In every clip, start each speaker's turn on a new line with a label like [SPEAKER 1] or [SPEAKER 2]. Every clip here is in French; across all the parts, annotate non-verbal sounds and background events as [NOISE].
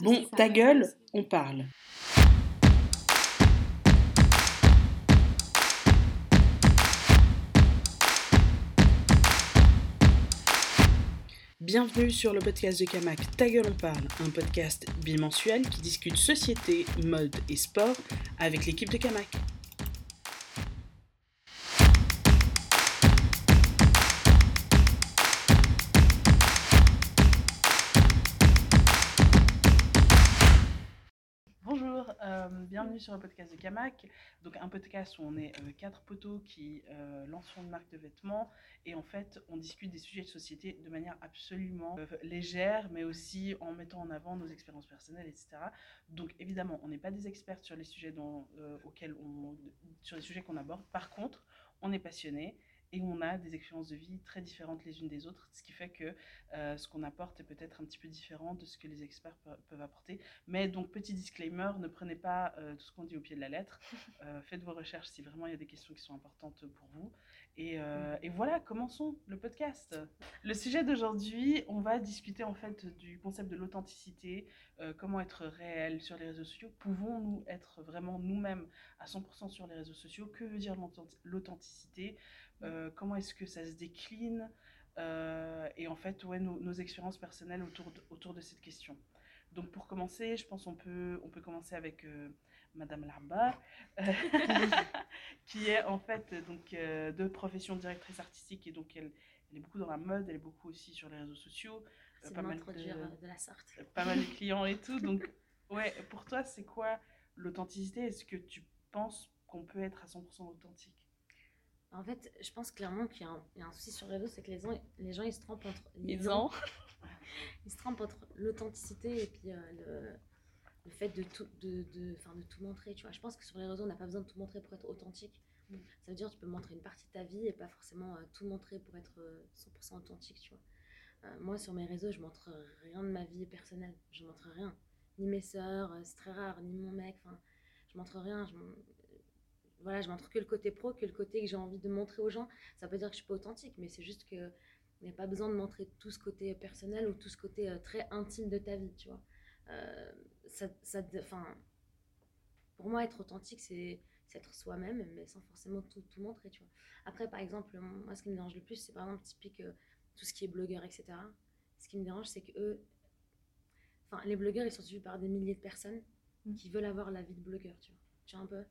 [SPEAKER 1] Bon, ta gueule, on parle. Bienvenue sur le podcast de Kamak Ta gueule on parle, un podcast bimensuel qui discute société, mode et sport avec l'équipe de Kamak. Sur le podcast de Kamak. Donc un podcast où on est euh, quatre poteaux qui euh, lanceront une marque de vêtements et en fait on discute des sujets de société de manière absolument euh, légère mais aussi en mettant en avant nos expériences personnelles, etc. Donc évidemment on n'est pas des experts sur les sujets dont, euh, auxquels on, sur les sujets qu'on aborde. Par contre on est passionné et on a des expériences de vie très différentes les unes des autres, ce qui fait que euh, ce qu'on apporte est peut-être un petit peu différent de ce que les experts pe- peuvent apporter. Mais donc, petit disclaimer, ne prenez pas euh, tout ce qu'on dit au pied de la lettre. [LAUGHS] Euh, faites vos recherches si vraiment il y a des questions qui sont importantes pour vous. Et, euh, et voilà, commençons le podcast. Le sujet d'aujourd'hui, on va discuter en fait du concept de l'authenticité, euh, comment être réel sur les réseaux sociaux. Pouvons-nous être vraiment nous-mêmes à 100% sur les réseaux sociaux? Que veut dire l'authentic- l'authenticité? Euh, Comment est-ce que ça se décline? Et en fait, ouais, nos, nos expériences personnelles autour de, autour de cette question. Donc pour commencer, je pense qu'on peut, on peut commencer avec Madame Larba, [LAUGHS] euh, qui est en fait donc, euh, de profession directrice artistique et donc elle, elle est beaucoup dans la mode, elle est beaucoup aussi sur les réseaux sociaux,
[SPEAKER 2] C'est
[SPEAKER 1] pas mal de-
[SPEAKER 2] euh, de la sorte.
[SPEAKER 1] pas mal de clients et tout. Donc [LAUGHS] ouais, pour toi, c'est quoi l'authenticité? Est-ce que tu penses qu'on peut être à 100% authentique?
[SPEAKER 2] En fait, je pense clairement qu'il y, a un- il y a un souci sur les réseaux, c'est que les gens, les gens ils se trompent entre
[SPEAKER 3] Ils ont. [LAUGHS]
[SPEAKER 2] ils se trompent entre l'authenticité et puis euh, le, fait de tout, de, de, de tout montrer. Tu vois, je pense que sur les réseaux, on n'a pas besoin de tout montrer pour être authentique.
[SPEAKER 1] Mm.
[SPEAKER 2] Ça veut dire que tu peux montrer une partie de ta vie et pas forcément euh, tout montrer pour être euh, 100% authentique. Tu vois. Euh, moi, sur mes réseaux, je montre rien de ma vie personnelle. Je montre rien. Ni mes sœurs, euh, c'est très rare, ni mon mec. Enfin, je montre rien. Je, voilà, je montre que le côté pro, que le côté que j'ai envie de montrer aux gens. Ça pas dire que je suis pas authentique, mais c'est juste que il n'y a pas besoin de montrer tout ce côté personnel ou tout ce côté très intime de ta vie, tu vois. Euh, ça, ça, enfin, pour moi, être authentique, c'est être soi-même, mais sans forcément tout, tout montrer, tu vois. Après, par exemple, moi, ce qui me dérange le plus, c'est par exemple typique euh, tout ce qui est blogueur, etc. Ce qui me dérange, c'est que eux, enfin, les blogueurs, ils sont suivis par des milliers de personnes
[SPEAKER 3] Mm.
[SPEAKER 2] qui veulent avoir la vie de blogueur, tu vois. Tu vois un peu?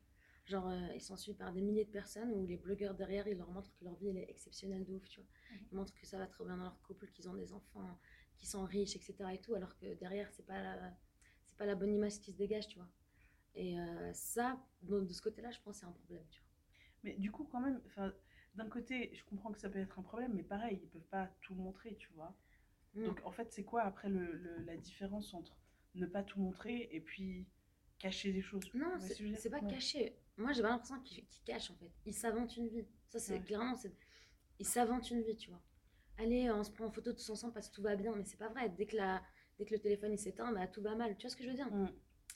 [SPEAKER 2] Genre, euh, ils sont suivis par des milliers de personnes où les blogueurs derrière, ils leur montrent que leur vie, elle est exceptionnelle de ouf, tu vois. Ils montrent que ça va trop bien dans leur couple, qu'ils ont des enfants, qu'ils sont riches, etc. et tout, alors que derrière, c'est pas la, pas la bonne image qui se dégage, tu vois. Et euh, ça, de, de ce côté-là, je pense que c'est un problème, tu vois.
[SPEAKER 1] Mais du coup, quand même, d'un côté, je comprends que ça peut être un problème, mais pareil, ils peuvent pas tout montrer, tu vois.
[SPEAKER 2] Mm.
[SPEAKER 1] Donc en fait, c'est quoi après le, le- la différence entre ne pas tout montrer et puis cacher des choses?
[SPEAKER 2] Non, c'est pas
[SPEAKER 1] Ouais.
[SPEAKER 2] caché. Moi, j'ai pas l'impression qu'ils qu'ils cachent en fait. Ils s'inventent une vie. Ça, c'est
[SPEAKER 1] Ouais.
[SPEAKER 2] clairement, c'est ils s'inventent une vie, tu vois. Allez, on se prend en photo tous ensemble parce que tout va bien, mais c'est pas vrai. Dès que, la... Dès que le téléphone il s'éteint, bah, tout va mal. Tu vois ce que je veux dire?
[SPEAKER 1] Mm.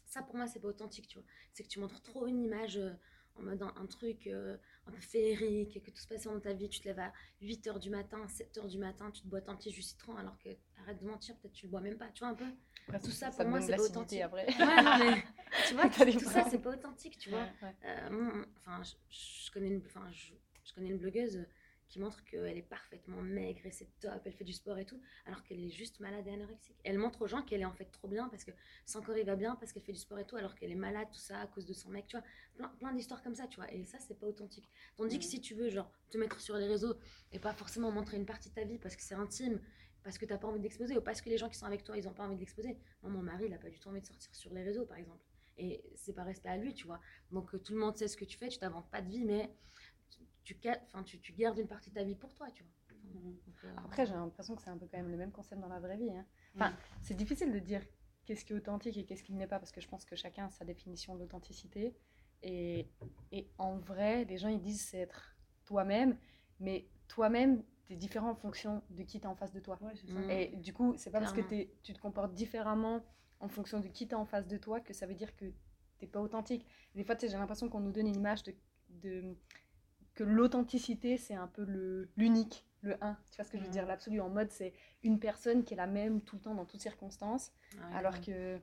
[SPEAKER 2] Ça, pour moi, c'est pas authentique, tu vois. C'est que tu montres trop une image euh, en mode un, un truc euh, un peu féerique, que tout se passe dans ta vie. Tu te lèves à 8h du matin, 7h du matin, tu te bois un petit jus citron alors que arrête de mentir, peut-être tu le bois même pas, tu vois un peu
[SPEAKER 3] Après,
[SPEAKER 2] Tout ça, pour moi, c'est pas authentique.
[SPEAKER 3] après.
[SPEAKER 2] Ouais, non, mais [LAUGHS] tu vois,
[SPEAKER 3] des
[SPEAKER 2] tout ça, c'est pas authentique, tu vois.
[SPEAKER 3] Ouais, ouais.
[SPEAKER 2] Euh, enfin, je, je connais une, enfin, je, je connais une blogueuse qui montre qu'elle est parfaitement maigre et c'est top, elle fait du sport et tout, alors qu'elle est juste malade et anorexique. Elle montre aux gens qu'elle est en fait trop bien parce que son corps il va bien, parce qu'elle fait du sport et tout, alors qu'elle est malade, tout ça, à cause de son mec, tu vois. Plein, plein d'histoires comme ça, tu vois. Et ça, c'est pas authentique. Tandis que si tu veux, genre, te mettre sur les réseaux et pas forcément montrer une partie de ta vie parce que c'est intime, parce que t'as pas envie d'exposer ou parce que les gens qui sont avec toi, ils ont pas envie d'exposer. Moi, mon mari, il a pas du tout envie de sortir sur les réseaux, par exemple. Et c'est pas respect à lui, tu vois. Donc euh, tout le monde sait ce que tu fais, tu t'inventes pas de vie, mais tu, tu, enfin, tu, tu gardes une partie de ta vie pour toi, tu vois. Donc, euh,
[SPEAKER 3] Après, j'ai l'impression que c'est un peu quand même le même concept dans la vraie vie. hein. Enfin, c'est difficile de dire qu'est-ce qui est authentique et qu'est-ce qui ne l'est pas, parce que je pense que chacun a sa définition de l'authenticité. Et, et en vrai, les gens, ils disent c'est être toi-même, mais toi-même, tu es différent en fonction de qui tu en face de toi.
[SPEAKER 1] Ouais, c'est ça.
[SPEAKER 2] Mm.
[SPEAKER 3] Et du coup, c'est pas parce que tu te comportes différemment en fonction de qui t'es en face de toi que ça veut dire que t'es pas authentique. Des fois, tu j'ai l'impression qu'on nous donne une image de, de- que l'authenticité, c'est un peu le- l'unique. le 1. Tu vois ce que je veux
[SPEAKER 1] Mhm.
[SPEAKER 3] dire? L'absolu en mode, c'est une personne qui est la même tout le temps dans toutes circonstances. Alors, que,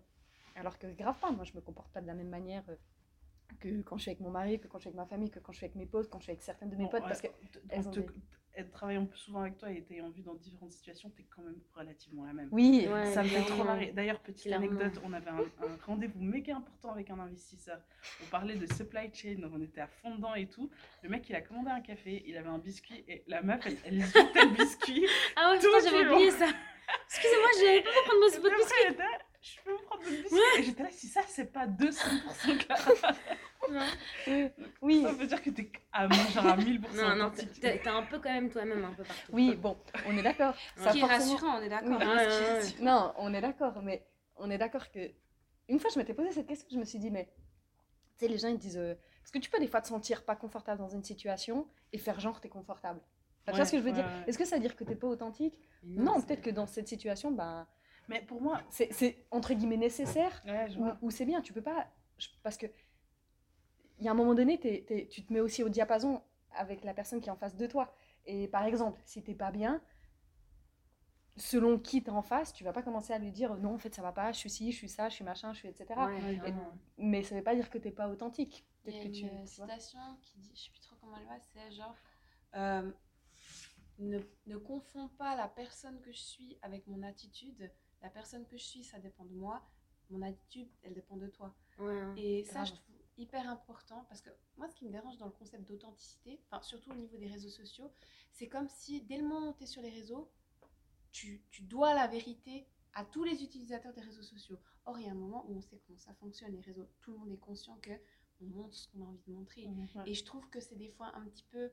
[SPEAKER 3] alors que grave pas, moi je me comporte pas de la même manière euh, que quand je suis avec mon mari, que quand je suis avec ma famille, que quand je suis avec mes potes, quand je suis avec certaines de mes
[SPEAKER 1] Bon,
[SPEAKER 3] potes.
[SPEAKER 1] ouais,
[SPEAKER 3] Parce que
[SPEAKER 1] t-
[SPEAKER 3] elles
[SPEAKER 1] en
[SPEAKER 3] ont
[SPEAKER 1] te-
[SPEAKER 3] des-
[SPEAKER 1] t- travaillant plus souvent avec toi et t'ayant vu dans différentes situations, t'es quand même relativement la même.
[SPEAKER 3] oui,
[SPEAKER 2] Ouais,
[SPEAKER 1] ça me fait trop marrer. D'ailleurs, petite
[SPEAKER 2] Clairement.
[SPEAKER 1] anecdote, on avait un, un rendez-vous méga important avec un investisseur. On parlait de supply chain, donc on était à fond dedans et tout. Le mec, il a commandé un café, il avait un biscuit et la meuf, elle, elle jetait le biscuit.
[SPEAKER 2] Ah ouais, j'avais oublié ça. Excusez-moi, j'avais pas prendre mon
[SPEAKER 1] Et
[SPEAKER 2] votre
[SPEAKER 1] puis
[SPEAKER 2] biscuit.
[SPEAKER 1] Je peux vous prendre votre biscuit Et j'étais là, si ça, c'est pas 200% clair,
[SPEAKER 3] oui, oui,
[SPEAKER 1] ça veut dire que t'es à, genre à 1000%
[SPEAKER 2] Non, non, t'es un peu quand même toi-même un peu partout.
[SPEAKER 3] oui, bon, on est d'accord. Ça
[SPEAKER 4] qui est
[SPEAKER 3] forcément-
[SPEAKER 4] rassurant, on est d'accord.
[SPEAKER 3] Oui,
[SPEAKER 4] hein,
[SPEAKER 2] ouais,
[SPEAKER 4] ce
[SPEAKER 2] ouais.
[SPEAKER 3] Non, on est d'accord, mais on est d'accord que. Une fois, je m'étais posé cette question, je me suis dit, mais. Tu sais, les gens, ils disent. euh, Parce que tu peux des fois te sentir pas confortable dans une situation et faire genre t'es confortable. Enfin, tu vois
[SPEAKER 1] Ouais,
[SPEAKER 3] ce que je veux
[SPEAKER 1] ouais,
[SPEAKER 3] dire?
[SPEAKER 1] ouais.
[SPEAKER 3] Est-ce que ça veut dire que t'es pas authentique? Non, peut-être que dans cette situation, ben,
[SPEAKER 1] Mais pour moi,
[SPEAKER 3] c'est entre guillemets nécessaire
[SPEAKER 1] ouais,
[SPEAKER 3] ou, c'est bien. Tu peux pas. je- Parce que. Il y a un moment donné, tu te mets aussi au diapason avec la personne qui est en face de toi. Et par exemple, si t'es pas bien, selon qui t'es en face, tu vas pas commencer à lui dire non, en fait, ça va pas, je suis ci, je suis ça, je suis machin, je suis etc.
[SPEAKER 2] Ouais.
[SPEAKER 3] Mais ça veut pas dire que t'es pas authentique.
[SPEAKER 4] Il y a
[SPEAKER 3] que
[SPEAKER 4] une
[SPEAKER 3] tu
[SPEAKER 4] citation qui dit, je sais plus trop comment elle va, c'est genre euh, ne, ne confonds pas la personne que je suis avec mon attitude. La personne que je suis, ça dépend de moi. Mon attitude, elle dépend de toi.
[SPEAKER 2] Ouais.
[SPEAKER 4] Et ça,
[SPEAKER 3] Grave.
[SPEAKER 4] je trouve hyper important parce que moi, ce qui me dérange dans le concept d'authenticité, enfin, surtout au niveau des réseaux sociaux, c'est comme si dès le moment où tu es sur les réseaux, tu, tu dois la vérité à tous les utilisateurs des réseaux sociaux. Or, il y a un moment où on sait comment ça fonctionne, les réseaux. Tout le monde est conscient que on montre ce qu'on a envie de montrer.
[SPEAKER 1] Ouais.
[SPEAKER 4] Et je trouve que c'est des fois un petit peu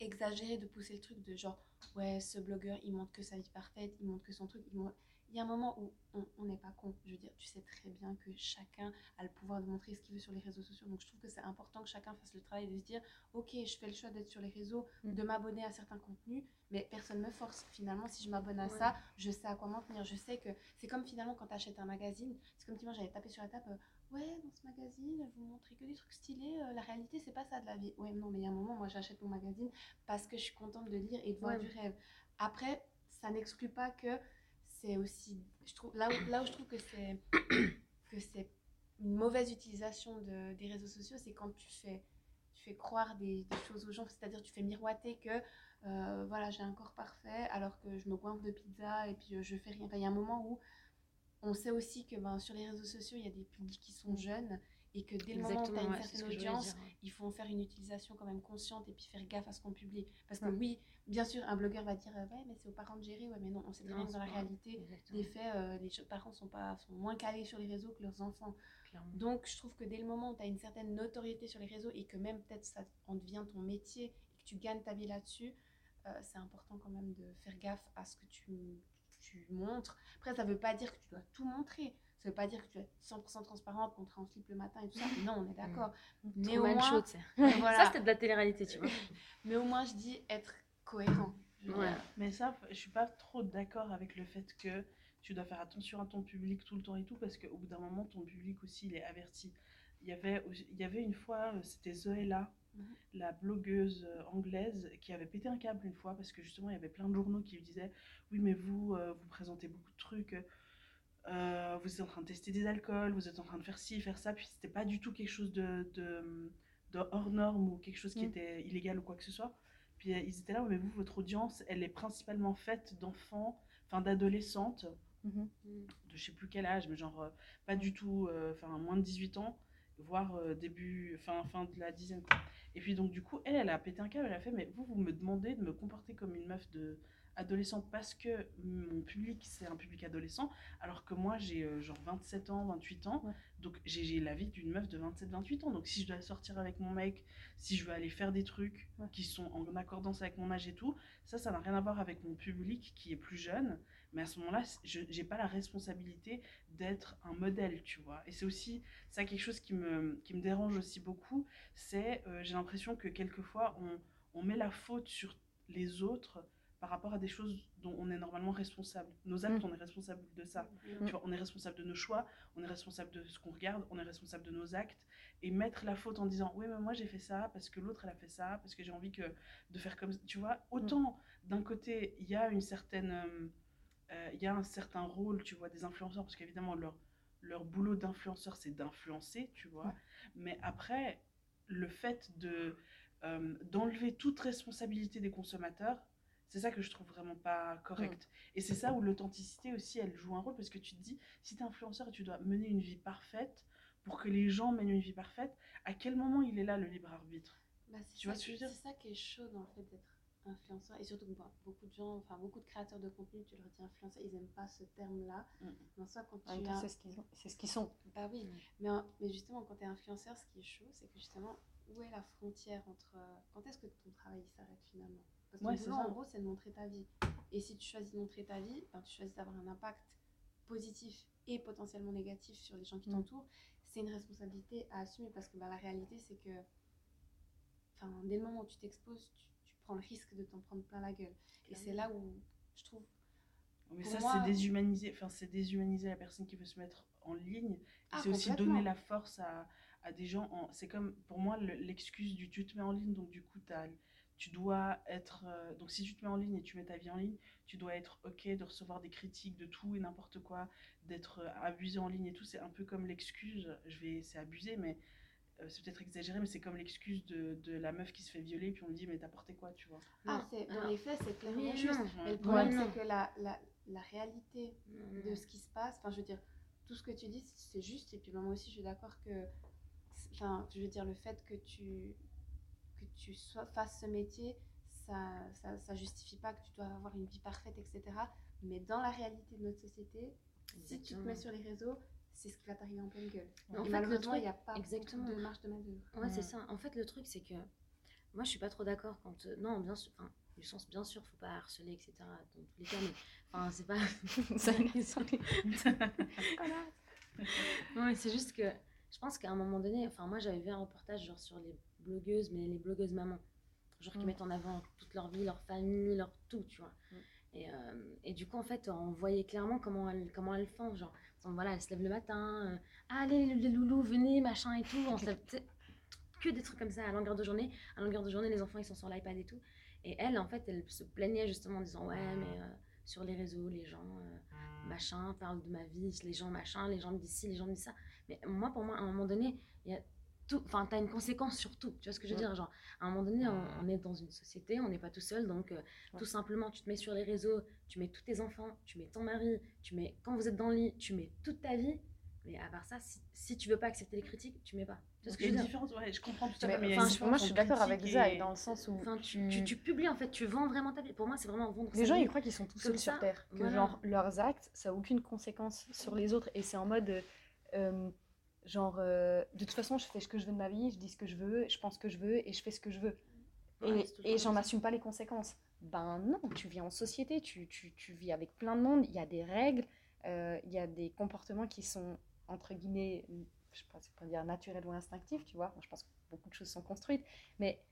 [SPEAKER 4] exagéré de pousser le truc de genre, ouais, ce blogueur, il montre que sa vie parfaite, il montre que son truc. Il, montre- il y a un moment où on- n'est pas con. Je veux dire, tu sais très bien que chacun a le pouvoir de montrer ce qu'il veut sur les réseaux sociaux. Donc je trouve que c'est important que chacun fasse le travail de se dire, ok, je fais le choix d'être sur les réseaux,
[SPEAKER 3] Mm.
[SPEAKER 4] de m'abonner à certains contenus, mais personne ne me force. Finalement, si je m'abonne à
[SPEAKER 2] Ouais.
[SPEAKER 4] ça, je sais à quoi m'en tenir. Je sais que c'est comme finalement quand tu achètes un magazine, c'est comme si moi j'avais tapé sur la table, euh, ouais, dans ce magazine, vous montrez que des trucs stylés, euh, la réalité, c'est pas ça de la vie. Ouais, non, mais il y a un moment, moi j'achète mon magazine parce que je suis contente de lire et de voir
[SPEAKER 2] Ouais.
[SPEAKER 4] du rêve. Après, ça n'exclut pas que c'est aussi. Je trouve, là, où, là où je trouve que c'est [COUGHS] que c'est une mauvaise utilisation de, des réseaux sociaux, c'est quand tu fais, tu fais croire des, des choses aux gens, c'est-à-dire tu fais miroiter que euh, voilà, j'ai un corps parfait alors que je me goinfre de pizza et puis euh, je fais rien. Enfin, il y a un moment où on sait aussi que ben, sur les réseaux sociaux, il y a des publics qui sont jeunes et que dès le moment où tu as une
[SPEAKER 2] ouais,
[SPEAKER 4] certaine audience, il faut en faire une utilisation quand même consciente et puis faire gaffe à ce qu'on publie. Parce que
[SPEAKER 3] Ouais.
[SPEAKER 4] oui, bien sûr, un blogueur va dire euh, ouais, mais c'est aux parents de gérer, ouais, mais non, on sait très bien que dans la réalité,
[SPEAKER 2] Exactement,
[SPEAKER 4] des faits, euh, les je- parents sont, pas, sont moins calés sur les réseaux que leurs enfants.
[SPEAKER 2] clairement.
[SPEAKER 4] Donc, je trouve que dès le moment où tu as une certaine notoriété sur les réseaux et que même peut-être ça en devient ton métier et que tu gagnes ta vie là-dessus, euh, c'est important quand même de faire gaffe à ce que tu, tu montres. Après, ça veut pas dire que tu dois tout montrer. Ça veut pas dire que tu être 100% transparente, montrer en slip le matin et tout ça. Non, on est [LAUGHS] d'accord. Mais au moins,
[SPEAKER 2] sais.
[SPEAKER 4] mais [LAUGHS]
[SPEAKER 2] Ça,
[SPEAKER 4] voilà.
[SPEAKER 2] c'était de la télé-réalité, tu vois. [LAUGHS]
[SPEAKER 4] Mais au moins, je dis être cohérent.
[SPEAKER 2] Ouais.
[SPEAKER 1] Mais ça, je suis pas trop d'accord avec le fait que tu dois faire attention à ton public tout le temps et tout, parce qu'au bout d'un moment, ton public aussi, il est averti. Il y avait, il y avait une fois, euh, c'était Zoéla,
[SPEAKER 4] Mhm.
[SPEAKER 1] la blogueuse euh, anglaise, qui avait pété un câble une fois, parce que justement, il y avait plein de journaux qui lui disaient Oui, mais vous, euh, vous présentez beaucoup de trucs, euh, vous êtes en train de tester des alcools, vous êtes en train de faire ci, faire ça, puis c'était pas du tout quelque chose de, de, de hors norme ou quelque chose qui
[SPEAKER 3] Mm.
[SPEAKER 1] était illégal ou quoi que ce soit. Puis euh, ils étaient là, mais vous, votre audience, elle est principalement faite d'enfants, enfin d'adolescentes,
[SPEAKER 3] Mhm.
[SPEAKER 1] de je sais plus quel âge, mais genre euh, pas du tout, euh, enfin moins de 18 ans, voire euh, début, fin, fin de la dizaine. Et puis donc du coup, elle, elle a pété un câble, elle a fait, mais vous, vous me demandez de me comporter comme une meuf de adolescente parce que mon public, c'est un public adolescent, alors que moi, j'ai euh, genre 27 ans, 28 ans,
[SPEAKER 3] Ouais.
[SPEAKER 1] donc j'ai la vie d'une meuf de 27-28 ans. Donc si je dois sortir avec mon mec, si je veux aller faire des trucs
[SPEAKER 3] Ouais.
[SPEAKER 1] qui sont en accordance avec mon âge et tout, ça, ça n'a rien à voir avec mon public qui est plus jeune. Mais à ce moment-là, je n'ai pas la responsabilité d'être un modèle, tu vois. Et c'est aussi ça quelque chose qui me, qui me dérange aussi beaucoup, c'est euh, j'ai l'impression que quelquefois on, on met la faute sur les autres par rapport à des choses dont on est normalement responsable. Nos actes,
[SPEAKER 3] Mm.
[SPEAKER 1] on est responsable de ça.
[SPEAKER 3] Mm.
[SPEAKER 1] Tu vois, on est responsable de nos choix, on est responsable de ce qu'on regarde, on est responsable de nos actes. Et mettre la faute en disant oui mais moi j'ai fait ça parce que l'autre elle a fait ça parce que j'ai envie que de faire comme tu vois autant d'un côté, il y a une certaine, euh, euh, il y a un certain rôle, tu vois, des influenceurs, parce qu'évidemment, leur, leur boulot d'influenceur, c'est d'influencer, tu vois.
[SPEAKER 3] Ouais.
[SPEAKER 1] Mais après, le fait de euh, d'enlever toute responsabilité des consommateurs, c'est ça que je trouve vraiment pas correct. Et c'est ça où l'authenticité aussi, elle joue un rôle, parce que tu te dis, si tu es influenceur et tu dois mener une vie parfaite, pour que les gens mènent une vie parfaite, à quel moment il est là le libre arbitre?
[SPEAKER 4] Bah, c'est
[SPEAKER 1] Tu vois ce que je veux dire?
[SPEAKER 4] C'est ça qui est chaud dans le fait d'être influenceur. Et surtout beaucoup de gens, enfin beaucoup de créateurs de contenu, tu leur dis influenceur, ils n'aiment pas ce terme-là.
[SPEAKER 1] Mm.
[SPEAKER 4] Mais soi, quand tu as-
[SPEAKER 3] c'est ce qu'ils ont- c'est ce qu'ils sont.
[SPEAKER 4] Bah oui, mais, mais justement, quand tu es influenceur, ce qui est chaud, c'est que justement, où est la frontière entre. euh, Quand est-ce que ton travail il s'arrête finalement? Parce que
[SPEAKER 1] Ouais,
[SPEAKER 4] le boulot, en gros, c'est de montrer ta vie. Et si tu choisis de montrer ta vie, ben, tu choisis d'avoir un impact positif et potentiellement négatif sur les gens qui
[SPEAKER 3] Mm.
[SPEAKER 4] t'entourent. C'est une responsabilité à assumer parce que bah, la réalité, c'est que. Dès le moment où tu t'exposes, tu, tu prends le risque de t'en prendre plein la gueule. Et c'est là où je trouve
[SPEAKER 1] Mais ça, c'est déshumaniser, enfin, c'est déshumaniser la personne qui veut se mettre en ligne.
[SPEAKER 4] Ah,
[SPEAKER 1] c'est aussi donner la force à, à des gens. En... C'est comme, pour moi, le- l'excuse du tu te mets en ligne, donc du coup, t'as- tu dois être. euh, Donc, si tu te mets en ligne et tu mets ta vie en ligne, tu dois être OK de recevoir des critiques de tout et n'importe quoi, d'être euh, abusé en ligne et tout. C'est un peu comme l'excuse, je vais, c'est abusé, mais euh, c'est peut-être exagéré, mais c'est comme l'excuse de, de la meuf qui se fait violer, puis on me dit, mais t'as porté quoi, tu vois?
[SPEAKER 4] Ah, c'est, dans
[SPEAKER 2] alors-
[SPEAKER 4] les faits, c'est clairement
[SPEAKER 2] Oui
[SPEAKER 4] juste.
[SPEAKER 2] non.
[SPEAKER 4] Mais le problème,
[SPEAKER 2] Ouais.
[SPEAKER 4] c'est que la, la, la réalité
[SPEAKER 2] Non,
[SPEAKER 4] de ce qui se passe, enfin, je veux dire, tout ce que tu dis, c'est juste. Et puis, ben, moi aussi, je suis d'accord que. Enfin, je veux dire, le fait que tu, tu sois, fasses ce métier, ça, ça, ça justifie pas que tu dois avoir une vie parfaite, etc. Mais dans la réalité de notre société, si tu te mets sur les réseaux, c'est ce qui va t'arriver en pleine gueule.
[SPEAKER 2] Mais
[SPEAKER 4] Et
[SPEAKER 2] en fait, le
[SPEAKER 4] malheureusement, il
[SPEAKER 2] truc-
[SPEAKER 4] n'y a pas
[SPEAKER 2] exactement.
[SPEAKER 4] de marge de manœuvre.
[SPEAKER 2] Ouais, c'est ça. En fait, le truc, c'est que moi, je suis pas trop d'accord quand. euh, non, bien sûr. Enfin, du sens, bien sûr, faut pas harceler, etc. Dans tous les cas, mais. Enfin, c'est pas. [LAUGHS]
[SPEAKER 3] Ça, ça- [LAUGHS]
[SPEAKER 2] non, mais c'est juste que. Je pense qu'à un moment donné. Enfin, moi, j'avais vu un reportage, genre, sur les blogueuses, mais les blogueuses mamans. Genre, qui
[SPEAKER 3] Mm.
[SPEAKER 2] mettent en avant toute leur vie, leur famille, leur tout, tu vois.
[SPEAKER 3] Mm.
[SPEAKER 2] Et, euh, et du coup, en fait, on voyait clairement comment elles, comment elles font. Genre, donc, voilà, elles se lèvent le matin. euh, Ah, allez, les loulous, venez, machin et tout. On se lève, que des trucs comme ça à longueur de journée. À longueur de journée, les enfants, ils sont sur l'iPad et tout. Et elle, en fait, elle se plaignait justement en disant Ouais, mais euh, sur les réseaux, les gens, machin, parlent de ma vie, les gens, machin, les gens me disent ci, les gens me disent ça. Mais moi, pour moi, à un moment donné, il y a. Enfin, t'as une conséquence sur tout. Tu vois ce que je veux
[SPEAKER 3] Ouais.
[SPEAKER 2] dire Genre, à un moment donné, on, on est dans une société, on n'est pas tout seul. Donc, euh,
[SPEAKER 3] Ouais.
[SPEAKER 2] tout simplement, tu te mets sur les réseaux, tu mets tous tes enfants, tu mets ton mari, tu mets, quand vous êtes dans le lit, tu mets toute ta vie. Mais à part ça, si, si tu veux pas accepter les critiques, tu mets pas. Tu vois ce que
[SPEAKER 1] Il y
[SPEAKER 2] je
[SPEAKER 1] a
[SPEAKER 2] veux
[SPEAKER 1] une
[SPEAKER 2] dire?
[SPEAKER 1] différence, ouais, je comprends tout à fait. mais
[SPEAKER 3] moi, je suis d'accord avec
[SPEAKER 1] et-
[SPEAKER 3] dans le sens où
[SPEAKER 2] Enfin, tu,
[SPEAKER 3] tu-
[SPEAKER 2] tu, tu publies en fait, tu vends vraiment ta vie. Pour moi, c'est vraiment vendre
[SPEAKER 3] les gens
[SPEAKER 2] vie.
[SPEAKER 3] ils croient qu'ils sont tout seuls sur
[SPEAKER 2] ça,
[SPEAKER 3] terre, que
[SPEAKER 2] voilà.
[SPEAKER 3] genre leurs actes ça a aucune conséquence sur les autres et c'est en mode euh, euh, genre euh, de toute façon je fais ce que je veux de ma vie, je dis ce que je veux, je pense ce que je veux et je fais ce que je veux.
[SPEAKER 2] Ouais,
[SPEAKER 3] et et j'en assume pas les conséquences. Ben non, tu vis en société, tu, tu, tu vis avec plein de monde, il y a des règles, euh, il y a des comportements qui sont entre guillemets, je ne sais pas dire naturels ou instinctifs, tu vois. Moi, je pense que beaucoup de choses sont construites, mais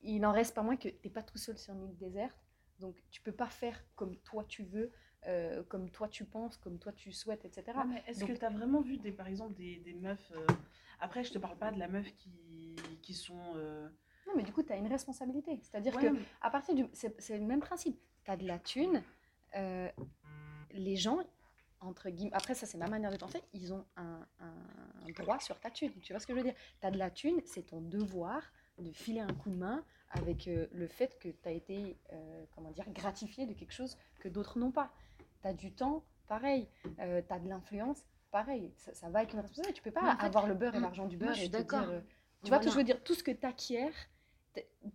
[SPEAKER 3] il n'en reste pas moins que tu n'es pas tout seul sur une île déserte, donc tu peux pas faire comme toi tu veux, euh, comme toi tu penses, comme toi tu souhaites, etc.
[SPEAKER 1] Est-ce
[SPEAKER 3] Donc-
[SPEAKER 1] que tu as vraiment vu, des, par exemple, des, des meufs. euh, Après, je te parle pas de la meuf qui, qui sont. euh,
[SPEAKER 3] Non, mais du coup, tu as une responsabilité. C'est-à-dire
[SPEAKER 1] ouais,
[SPEAKER 3] que
[SPEAKER 1] mais-
[SPEAKER 3] à partir du. C'est le même principe. Tu as de la thune. les gens, entre guillemets. Après, ça, c'est ma manière de penser. Ils ont un, un- un droit sur ta thune. Tu vois ce que je veux dire? Tu as de la thune, c'est ton devoir de filer un coup de main avec le fait que tu as été, comment dire, gratifié de quelque chose que d'autres n'ont pas. Tu as du temps, pareil. tu as de l'influence, pareil. Ça, ça va avec une responsabilité. Tu peux pas
[SPEAKER 2] Mais en fait,
[SPEAKER 3] avoir le beurre et
[SPEAKER 2] moi,
[SPEAKER 3] l'argent du
[SPEAKER 2] moi,
[SPEAKER 3] beurre
[SPEAKER 2] je
[SPEAKER 3] et
[SPEAKER 2] suis d'accord.
[SPEAKER 3] euh, tu vois ce que
[SPEAKER 2] Voilà.
[SPEAKER 3] je veux dire Tout ce que tu acquiers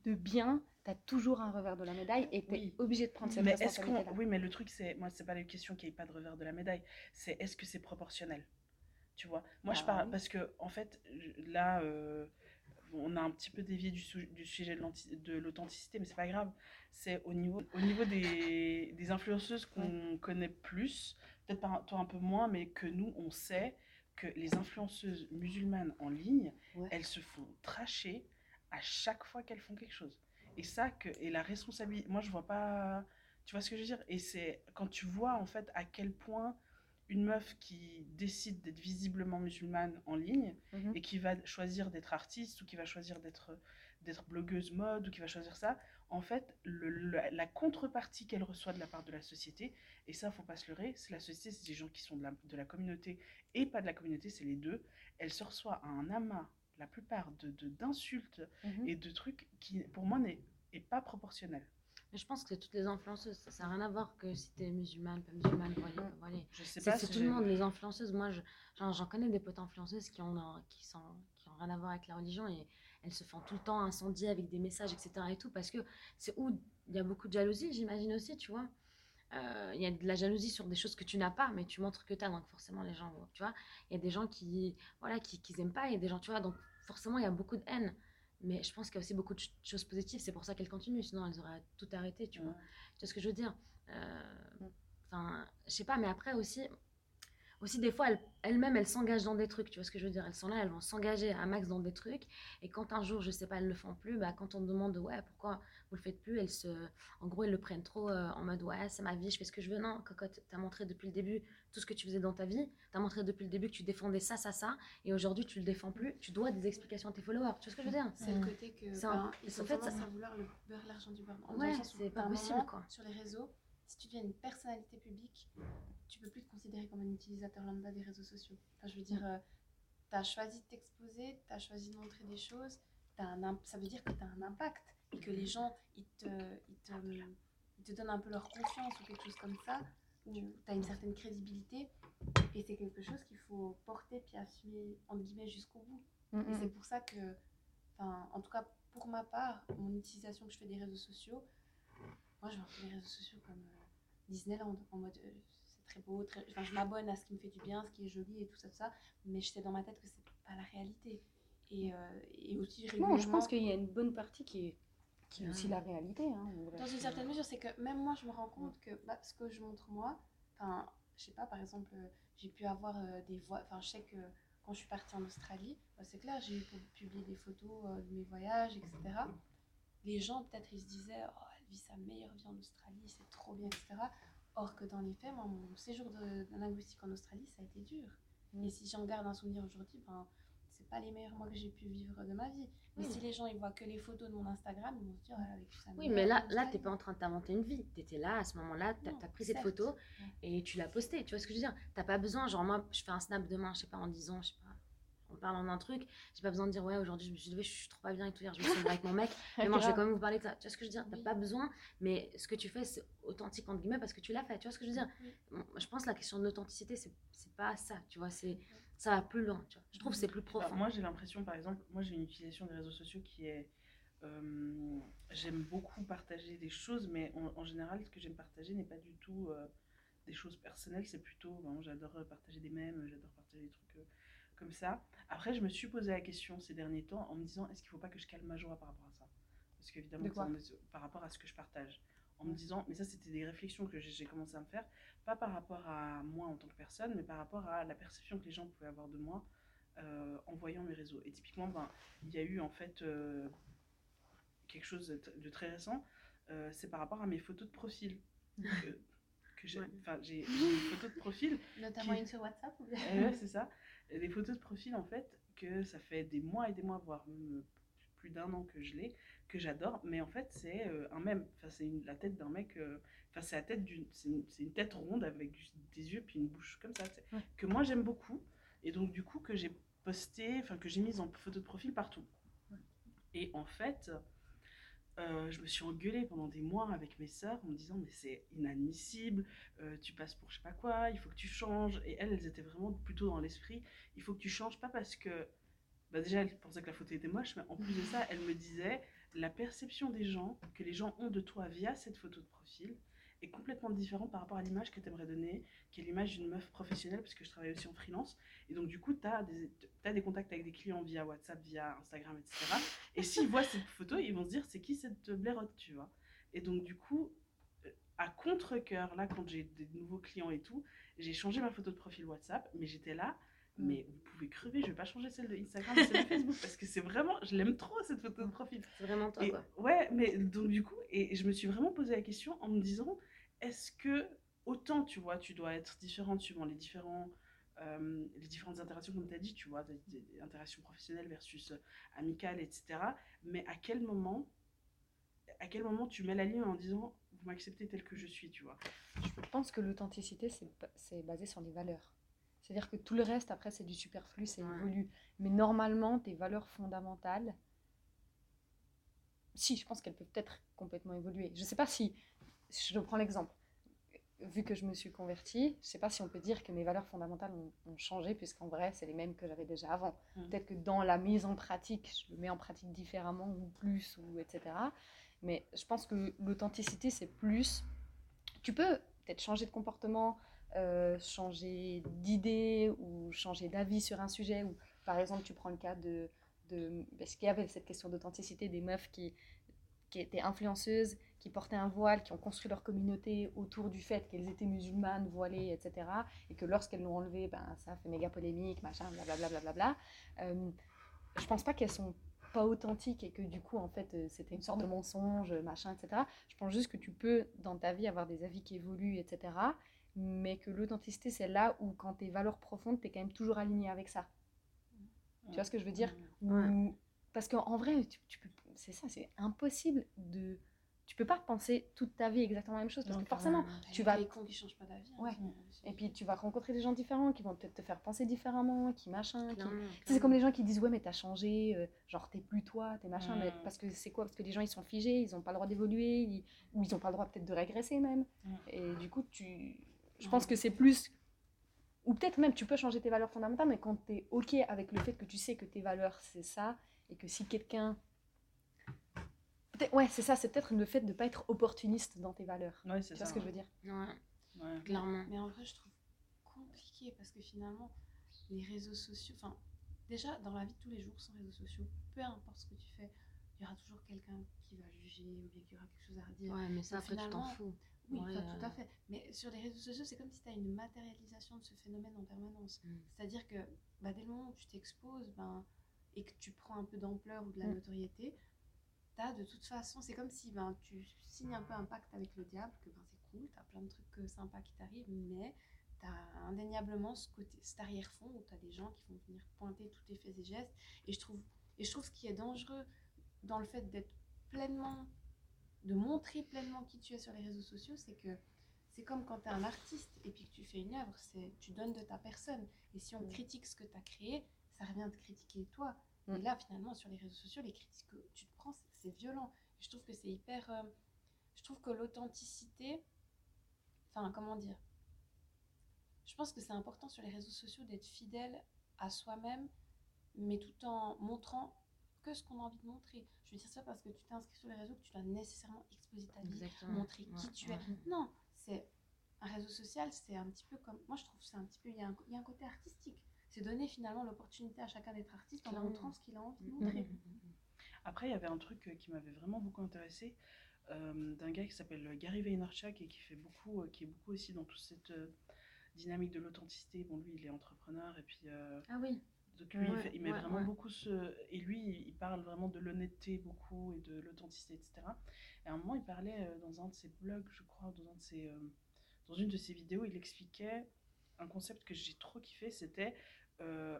[SPEAKER 3] de bien, tu as toujours un revers de la médaille et tu es
[SPEAKER 1] Oui.
[SPEAKER 3] obligé de prendre cette
[SPEAKER 1] Mais est-ce qu'on.
[SPEAKER 3] responsabilité-là.
[SPEAKER 1] Oui, mais le truc, c'est. Moi, c'est pas la question qu'il n'y ait pas de revers de la médaille. C'est est-ce que c'est proportionnel? Tu vois? Moi, je
[SPEAKER 3] Ah
[SPEAKER 1] parle.
[SPEAKER 3] oui.
[SPEAKER 1] Parce que, en fait, je- là. euh, on a un petit peu dévié du, sujet de l'authenticité, mais c'est pas grave. C'est au niveau, au niveau des, des influenceuses qu'on connaît plus, peut-être pas toi un peu moins, mais que nous, on sait que les influenceuses musulmanes en ligne,
[SPEAKER 3] Ouais.
[SPEAKER 1] elles se font tracher à chaque fois qu'elles font quelque chose. Et ça, que, et la responsabilité, moi je vois pas, tu vois ce que je veux dire? Et c'est quand tu vois en fait à quel point une meuf qui décide d'être visiblement musulmane en ligne
[SPEAKER 3] Mhm.
[SPEAKER 1] et qui va choisir d'être artiste ou qui va choisir d'être d'être blogueuse mode ou qui va choisir ça, en fait, le- le- la contrepartie qu'elle reçoit de la part de la société, et ça, faut pas se leurrer, c'est la société, c'est des gens qui sont de la, de la communauté et pas de la communauté, c'est les deux. Elle se reçoit un amas, la plupart de de- d'insultes
[SPEAKER 3] Mhm.
[SPEAKER 1] et de trucs qui, pour moi, n'est est pas proportionnel.
[SPEAKER 2] Mais je pense que toutes les influenceuses, ça n'a rien à voir que si t'es musulmane, pas musulmane, voilée, pas voilée.
[SPEAKER 1] Je sais
[SPEAKER 2] C'est
[SPEAKER 1] pas
[SPEAKER 2] c'est
[SPEAKER 1] si
[SPEAKER 2] tout le monde, les influenceuses. Moi, je- j'en connais des potes influenceuses qui ont, qui, sont, qui ont rien à voir avec la religion et elles se font tout le temps incendier avec des messages, etc. et tout, parce que c'est où il y a beaucoup de jalousie, j'imagine aussi, tu vois. Euh, Il y a de la jalousie sur des choses que tu n'as pas, mais tu montres que tu as, donc forcément les gens, tu vois. Il y a des gens qui, voilà, qui, qui aiment pas, il y a des gens, tu vois, donc forcément il y a beaucoup de haine. Mais je pense qu'il y a aussi beaucoup de ch- choses positives, c'est pour ça qu'elles continuent, sinon elles auraient tout arrêté, tu vois. Tu vois ce que je veux dire? Euh,
[SPEAKER 3] Mm.
[SPEAKER 2] Enfin, je sais pas, mais après aussi, aussi des fois, elles- elles-mêmes, elles s'engagent dans des trucs, tu vois ce que je veux dire? Elles sont là, elles vont s'engager à max dans des trucs, et quand un jour, je sais pas, elles le font plus, bah, quand on demande, ouais, pourquoi vous le faites plus, elles se... En gros, elles le prennent trop euh, en mode, ouais, c'est ma vie, je fais ce que je veux. Non, cocotte, t'as montré depuis le début tout ce que tu faisais dans ta vie, t'as montré depuis le début que tu défendais ça, ça, ça, et aujourd'hui, tu le défends plus, tu dois des explications à tes followers, tu vois ce que je veux dire?
[SPEAKER 4] C'est
[SPEAKER 3] Mm.
[SPEAKER 4] le côté que ben,
[SPEAKER 2] un-
[SPEAKER 4] ils
[SPEAKER 2] en
[SPEAKER 4] ont
[SPEAKER 2] fait, ça-
[SPEAKER 4] à vouloir le beurre l'argent du beurre. Dans
[SPEAKER 2] Ouais, c'est pas possible,
[SPEAKER 4] moment,
[SPEAKER 2] quoi.
[SPEAKER 4] Sur les réseaux, si tu deviens une personnalité publique, tu peux plus te considérer comme un utilisateur lambda des réseaux sociaux. Enfin, je veux dire, tu as choisi de t'exposer, tu as choisi de montrer des choses, t'as un ça veut dire que tu as un impact et que les gens, ils te, ils, te, ils te donnent un peu leur confiance ou quelque chose comme ça, ou tu as une certaine crédibilité. Et c'est quelque chose qu'il faut porter puis assumer, entre guillemets, jusqu'au bout.
[SPEAKER 3] Mhm.
[SPEAKER 4] Et c'est pour ça que, en tout cas pour ma part, mon utilisation que je fais des réseaux sociaux, moi je vois les réseaux sociaux comme euh, Disneyland, en mode euh, très beau, très... enfin, je m'abonne à ce qui me fait du bien, ce qui est joli et tout ça, tout ça mais je sais dans ma tête que c'est pas la réalité. Et, euh, et aussi
[SPEAKER 3] Non, je pense qu'il y a une bonne partie qui est, qui est aussi la réalité. hein,
[SPEAKER 4] dans une certaine mesure, c'est que même moi je me rends compte que bah, ce que je montre moi, enfin, je sais pas, par exemple, euh, j'ai pu avoir euh, des voix, enfin, je sais que quand je suis partie en Australie, bah, c'est clair, j'ai pu publier des photos euh, de mes voyages, etc. Les gens, peut-être, ils se disaient, oh, elle vit sa meilleure vie en Australie, c'est trop bien, etc. Or que dans les faits, moi, mon séjour de, de linguistique en Australie, ça a été dur.
[SPEAKER 3] Mm.
[SPEAKER 4] Et si j'en garde un souvenir aujourd'hui, ben, c'est pas les meilleurs mois que j'ai pu vivre de ma vie. Mais si les gens ils voient que les photos de mon Instagram, ils vont se dire, elle a vécu sa
[SPEAKER 2] Oui, mais là, là t'es pas en train de t'inventer une vie. T'étais là à ce moment-là, t'as
[SPEAKER 4] Non,
[SPEAKER 2] as pris cette photo et tu l'as postée. Tu vois ce que je veux dire? T'as pas besoin, genre moi, je fais un snap demain, je sais pas, en disant, je sais pas, en parlant d'un truc, j'ai pas besoin de dire, ouais, aujourd'hui je me suis levée, je suis trop pas bien et tout, hier je me suis [LAUGHS] levée avec mon mec, [LAUGHS] mais moi je vais quand même vous parler de ça. Tu vois ce que je veux dire? T'as
[SPEAKER 4] Oui.
[SPEAKER 2] pas besoin, mais ce que tu fais, c'est authentique entre guillemets parce que tu l'as fait. Tu vois ce que je veux dire?
[SPEAKER 4] Oui.
[SPEAKER 2] Bon, Je pense que la question de l'authenticité, c'est c'est pas ça, tu vois, c'est ça va plus loin, tu vois. Je trouve que c'est plus
[SPEAKER 1] Enfin,
[SPEAKER 2] profond.
[SPEAKER 1] moi, j'ai l'impression, par exemple, moi j'ai une utilisation des réseaux sociaux qui est. euh, j'aime beaucoup partager des choses, mais en, en général, ce que j'aime partager n'est pas du tout euh, des choses personnelles, c'est plutôt. bon, j'adore euh, partager des mèmes, j'adore partager des trucs euh, comme ça. Après, je me suis posé la question ces derniers temps en me disant est-ce qu'il ne faut pas que je calme ma joie par rapport à ça? Parce qu'évidemment, par rapport à ce que je partage. En me disant, mais ça, c'était des réflexions que j'ai commencé à me faire, pas par rapport à moi en tant que personne, mais par rapport à la perception que les gens pouvaient avoir de moi euh, en voyant mes réseaux. Et typiquement, ben, il y a eu en fait euh, quelque chose de, très récent, euh, c'est par rapport à mes photos de profil. [LAUGHS] que, que j'ai
[SPEAKER 2] Ouais.
[SPEAKER 1] enfin, j'ai- j'ai une photo de profil,
[SPEAKER 4] Notamment
[SPEAKER 1] qui-
[SPEAKER 4] une sur WhatsApp ou bien
[SPEAKER 1] et ouais, c'est ça, des photos de profil en fait, que ça fait des mois et des mois, voire même euh, plus d'un an que je l'ai, que j'adore, mais en fait c'est euh, un mème, enfin, c'est la tête d'un mec, euh, enfin c'est la tête d'une, c'est une, tête ronde avec des yeux puis une bouche comme ça,
[SPEAKER 3] Ouais.
[SPEAKER 1] que moi j'aime beaucoup, et donc du coup que j'ai posté, enfin que j'ai mise en photo de profil partout. Et en fait, euh, je me suis engueulée pendant des mois avec mes sœurs en me disant mais c'est inadmissible, euh, tu passes pour je sais pas quoi, il faut que tu changes. Et elles, elles étaient vraiment plutôt dans l'esprit, il faut que tu changes, pas parce que, bah déjà elles pensaient que la photo était moche, mais en plus de ça, elles me disaient la perception des gens, que les gens ont de toi via cette photo de profil, est complètement différente par rapport à l'image que tu aimerais donner, qui est l'image d'une meuf professionnelle, parce que je travaille aussi en freelance. Et donc, du coup, tu as des, contacts avec des clients via WhatsApp, via Instagram, etc. Et s'ils voient cette photo, ils vont se dire, c'est qui cette blairotte, tu vois? Et donc, du coup, euh, à contre-coeur, là, quand j'ai des nouveaux clients et tout, j'ai changé ma photo de profil WhatsApp, mais j'étais là,
[SPEAKER 3] Mm.
[SPEAKER 1] mais vous pouvez crever, je vais pas changer celle de Instagram, celle de Facebook, parce que c'est vraiment, je l'aime trop, cette photo de profil.
[SPEAKER 2] C'est vraiment toi,
[SPEAKER 1] Et,
[SPEAKER 2] quoi.
[SPEAKER 1] ouais, mais donc du coup, et je me suis vraiment posé la question en me disant, est-ce que autant, tu vois, tu dois être différente suivant les différents... euh, les différentes interactions, comme tu as dit, tu vois, des, interactions professionnelles versus euh, amicales, etc. Mais à quel moment à quel moment tu mets la ligne en disant vous m'acceptez tel que je suis, tu vois?
[SPEAKER 3] Je pense que l'authenticité, c'est ba- c'est basé sur les valeurs. C'est-à-dire que tout le reste, après, c'est du superflu, c'est
[SPEAKER 2] Ouais.
[SPEAKER 3] évolue. Mais normalement, tes valeurs fondamentales, si, je pense qu'elles peuvent peut-être complètement évoluer. Je ne sais pas si, je prends l'exemple, vu que je me suis convertie, je ne sais pas si on peut dire que mes valeurs fondamentales ont, ont changé, puisqu'en vrai, c'est les mêmes que j'avais déjà avant.
[SPEAKER 1] Mm.
[SPEAKER 3] Peut-être que dans la mise en pratique, je le mets en pratique différemment ou plus, ou etc. Mais je pense que l'authenticité, c'est plus. Tu peux peut-être changer de comportement, euh, changer d'idée ou changer d'avis sur un sujet. Ou par exemple, tu prends le cas de. de parce qu'il y avait cette question d'authenticité des meufs qui, qui étaient influenceuses, qui portaient un voile, qui ont construit leur communauté autour du fait qu'elles étaient musulmanes, voilées, etc. Et que lorsqu'elles l'ont enlevé, ben, ça fait méga polémique, machin, blablabla. Bla, bla, bla. Euh, je pense pas qu'elles sont pas authentiques et que du coup, en fait, euh, c'était une sorte de mensonge, machin, etc. Je pense juste que tu peux, dans ta vie, avoir des avis qui évoluent, etc. Mais que l'authenticité, c'est là où, quand tes valeurs profondes, tu es quand même toujours aligné avec ça. Tu vois ce que je veux dire?
[SPEAKER 2] Ouais.
[SPEAKER 3] Parce qu'en vrai, tu, tu peux, c'est ça, c'est impossible de. Tu peux pas penser toute ta vie exactement la même chose parce que forcément, tu vas-
[SPEAKER 4] Les cons qui changent pas d'avis. hein,
[SPEAKER 3] Ouais. et puis tu vas rencontrer des gens différents qui vont peut-être te faire penser différemment, qui machin, qui, c'est comme les gens qui disent ouais mais t'as changé, euh, genre t'es plus toi, t'es machin, mais
[SPEAKER 1] Mm.
[SPEAKER 3] parce que c'est quoi? Parce que les gens ils sont figés, ils ont pas le droit d'évoluer, ils- ou ils ont pas le droit peut-être de régresser même.
[SPEAKER 1] Mm.
[SPEAKER 3] Et du coup tu, je pense que c'est plus, ou peut-être même tu peux changer tes valeurs fondamentales, mais quand t'es ok avec le fait que tu sais que tes valeurs c'est ça et que si quelqu'un, ouais c'est ça, c'est peut-être le fait de pas être opportuniste dans tes valeurs.
[SPEAKER 1] Ouais,
[SPEAKER 3] Tu
[SPEAKER 1] c'est
[SPEAKER 3] vois
[SPEAKER 1] ça.
[SPEAKER 3] ce que je veux dire?
[SPEAKER 2] Ouais,
[SPEAKER 1] Ouais.
[SPEAKER 2] clairement.
[SPEAKER 4] Mais en vrai, je trouve compliqué parce que finalement, les réseaux sociaux, enfin, déjà dans la vie de tous les jours, sans réseaux sociaux, peu importe ce que tu fais, il y aura toujours quelqu'un qui va juger ou bien qui aura quelque chose à redire.
[SPEAKER 2] Ouais, mais ça, après, tu t'en
[SPEAKER 4] Finalement,
[SPEAKER 2] fous.
[SPEAKER 4] Oui,
[SPEAKER 2] Ouais,
[SPEAKER 4] enfin, tout
[SPEAKER 2] euh.
[SPEAKER 4] à fait. Mais sur les réseaux sociaux, c'est comme si tu as une matérialisation de ce phénomène en permanence.
[SPEAKER 2] Mm.
[SPEAKER 4] C'est-à-dire que bah, dès le moment où tu t'exposes ben, et que tu prends un peu d'ampleur ou de la
[SPEAKER 3] Mm.
[SPEAKER 4] notoriété, tu as de toute façon, c'est comme si ben, tu signes un peu un pacte avec le diable, que ben, c'est cool, tu as plein de trucs euh, sympas qui t'arrivent, mais tu as indéniablement ce côté, cet arrière-fond où tu as des gens qui vont venir pointer tous tes faits et gestes. Et je trouve, et je trouve ce qui est dangereux dans le fait d'être pleinement, de montrer pleinement qui tu es sur les réseaux sociaux, c'est que c'est comme quand tu es un artiste et puis que tu fais une œuvre, c'est tu donnes de ta personne. Et si on
[SPEAKER 3] Mm.
[SPEAKER 4] critique ce que tu as créé, ça revient de critiquer toi.
[SPEAKER 3] Mm.
[SPEAKER 4] Et là, finalement, sur les réseaux sociaux, les critiques que tu c'est- violent. Je trouve que c'est hyper. euh, je trouve que l'authenticité. Enfin, comment dire Je pense que c'est important sur les réseaux sociaux d'être fidèle à soi-même, mais tout en montrant que ce qu'on a envie de montrer. Je veux dire ça parce que tu t'es inscrit sur les réseaux que tu dois nécessairement exposer ta vie,
[SPEAKER 2] Exactement.
[SPEAKER 4] montrer qui tu
[SPEAKER 2] ouais.
[SPEAKER 4] es. Non, c'est un réseau social, c'est un petit peu comme. Moi, je trouve que c'est un petit peu. Il y, a un, il y a un côté artistique. C'est donner finalement l'opportunité à chacun d'être artiste en montrant ce qu'il a envie de montrer.
[SPEAKER 2] mm, mm, mm.
[SPEAKER 1] Après, il y avait un truc euh, qui m'avait vraiment beaucoup intéressé euh, d'un gars qui s'appelle Gary Vaynerchuk et qui fait beaucoup, euh, qui est beaucoup aussi dans toute cette euh, dynamique de l'authenticité. Bon, lui, il est entrepreneur et puis euh,
[SPEAKER 2] Ah oui.
[SPEAKER 1] donc lui, il,
[SPEAKER 2] Ouais,
[SPEAKER 1] fait- il met
[SPEAKER 2] ouais,
[SPEAKER 1] vraiment
[SPEAKER 2] ouais.
[SPEAKER 1] beaucoup ce et lui, il parle vraiment de l'honnêteté beaucoup et de l'authenticité, etc. Et à un moment, il parlait euh, dans un de ses blogs, je crois, dans un de ses, euh, dans une de ses vidéos, il expliquait un concept que j'ai trop kiffé, c'était euh,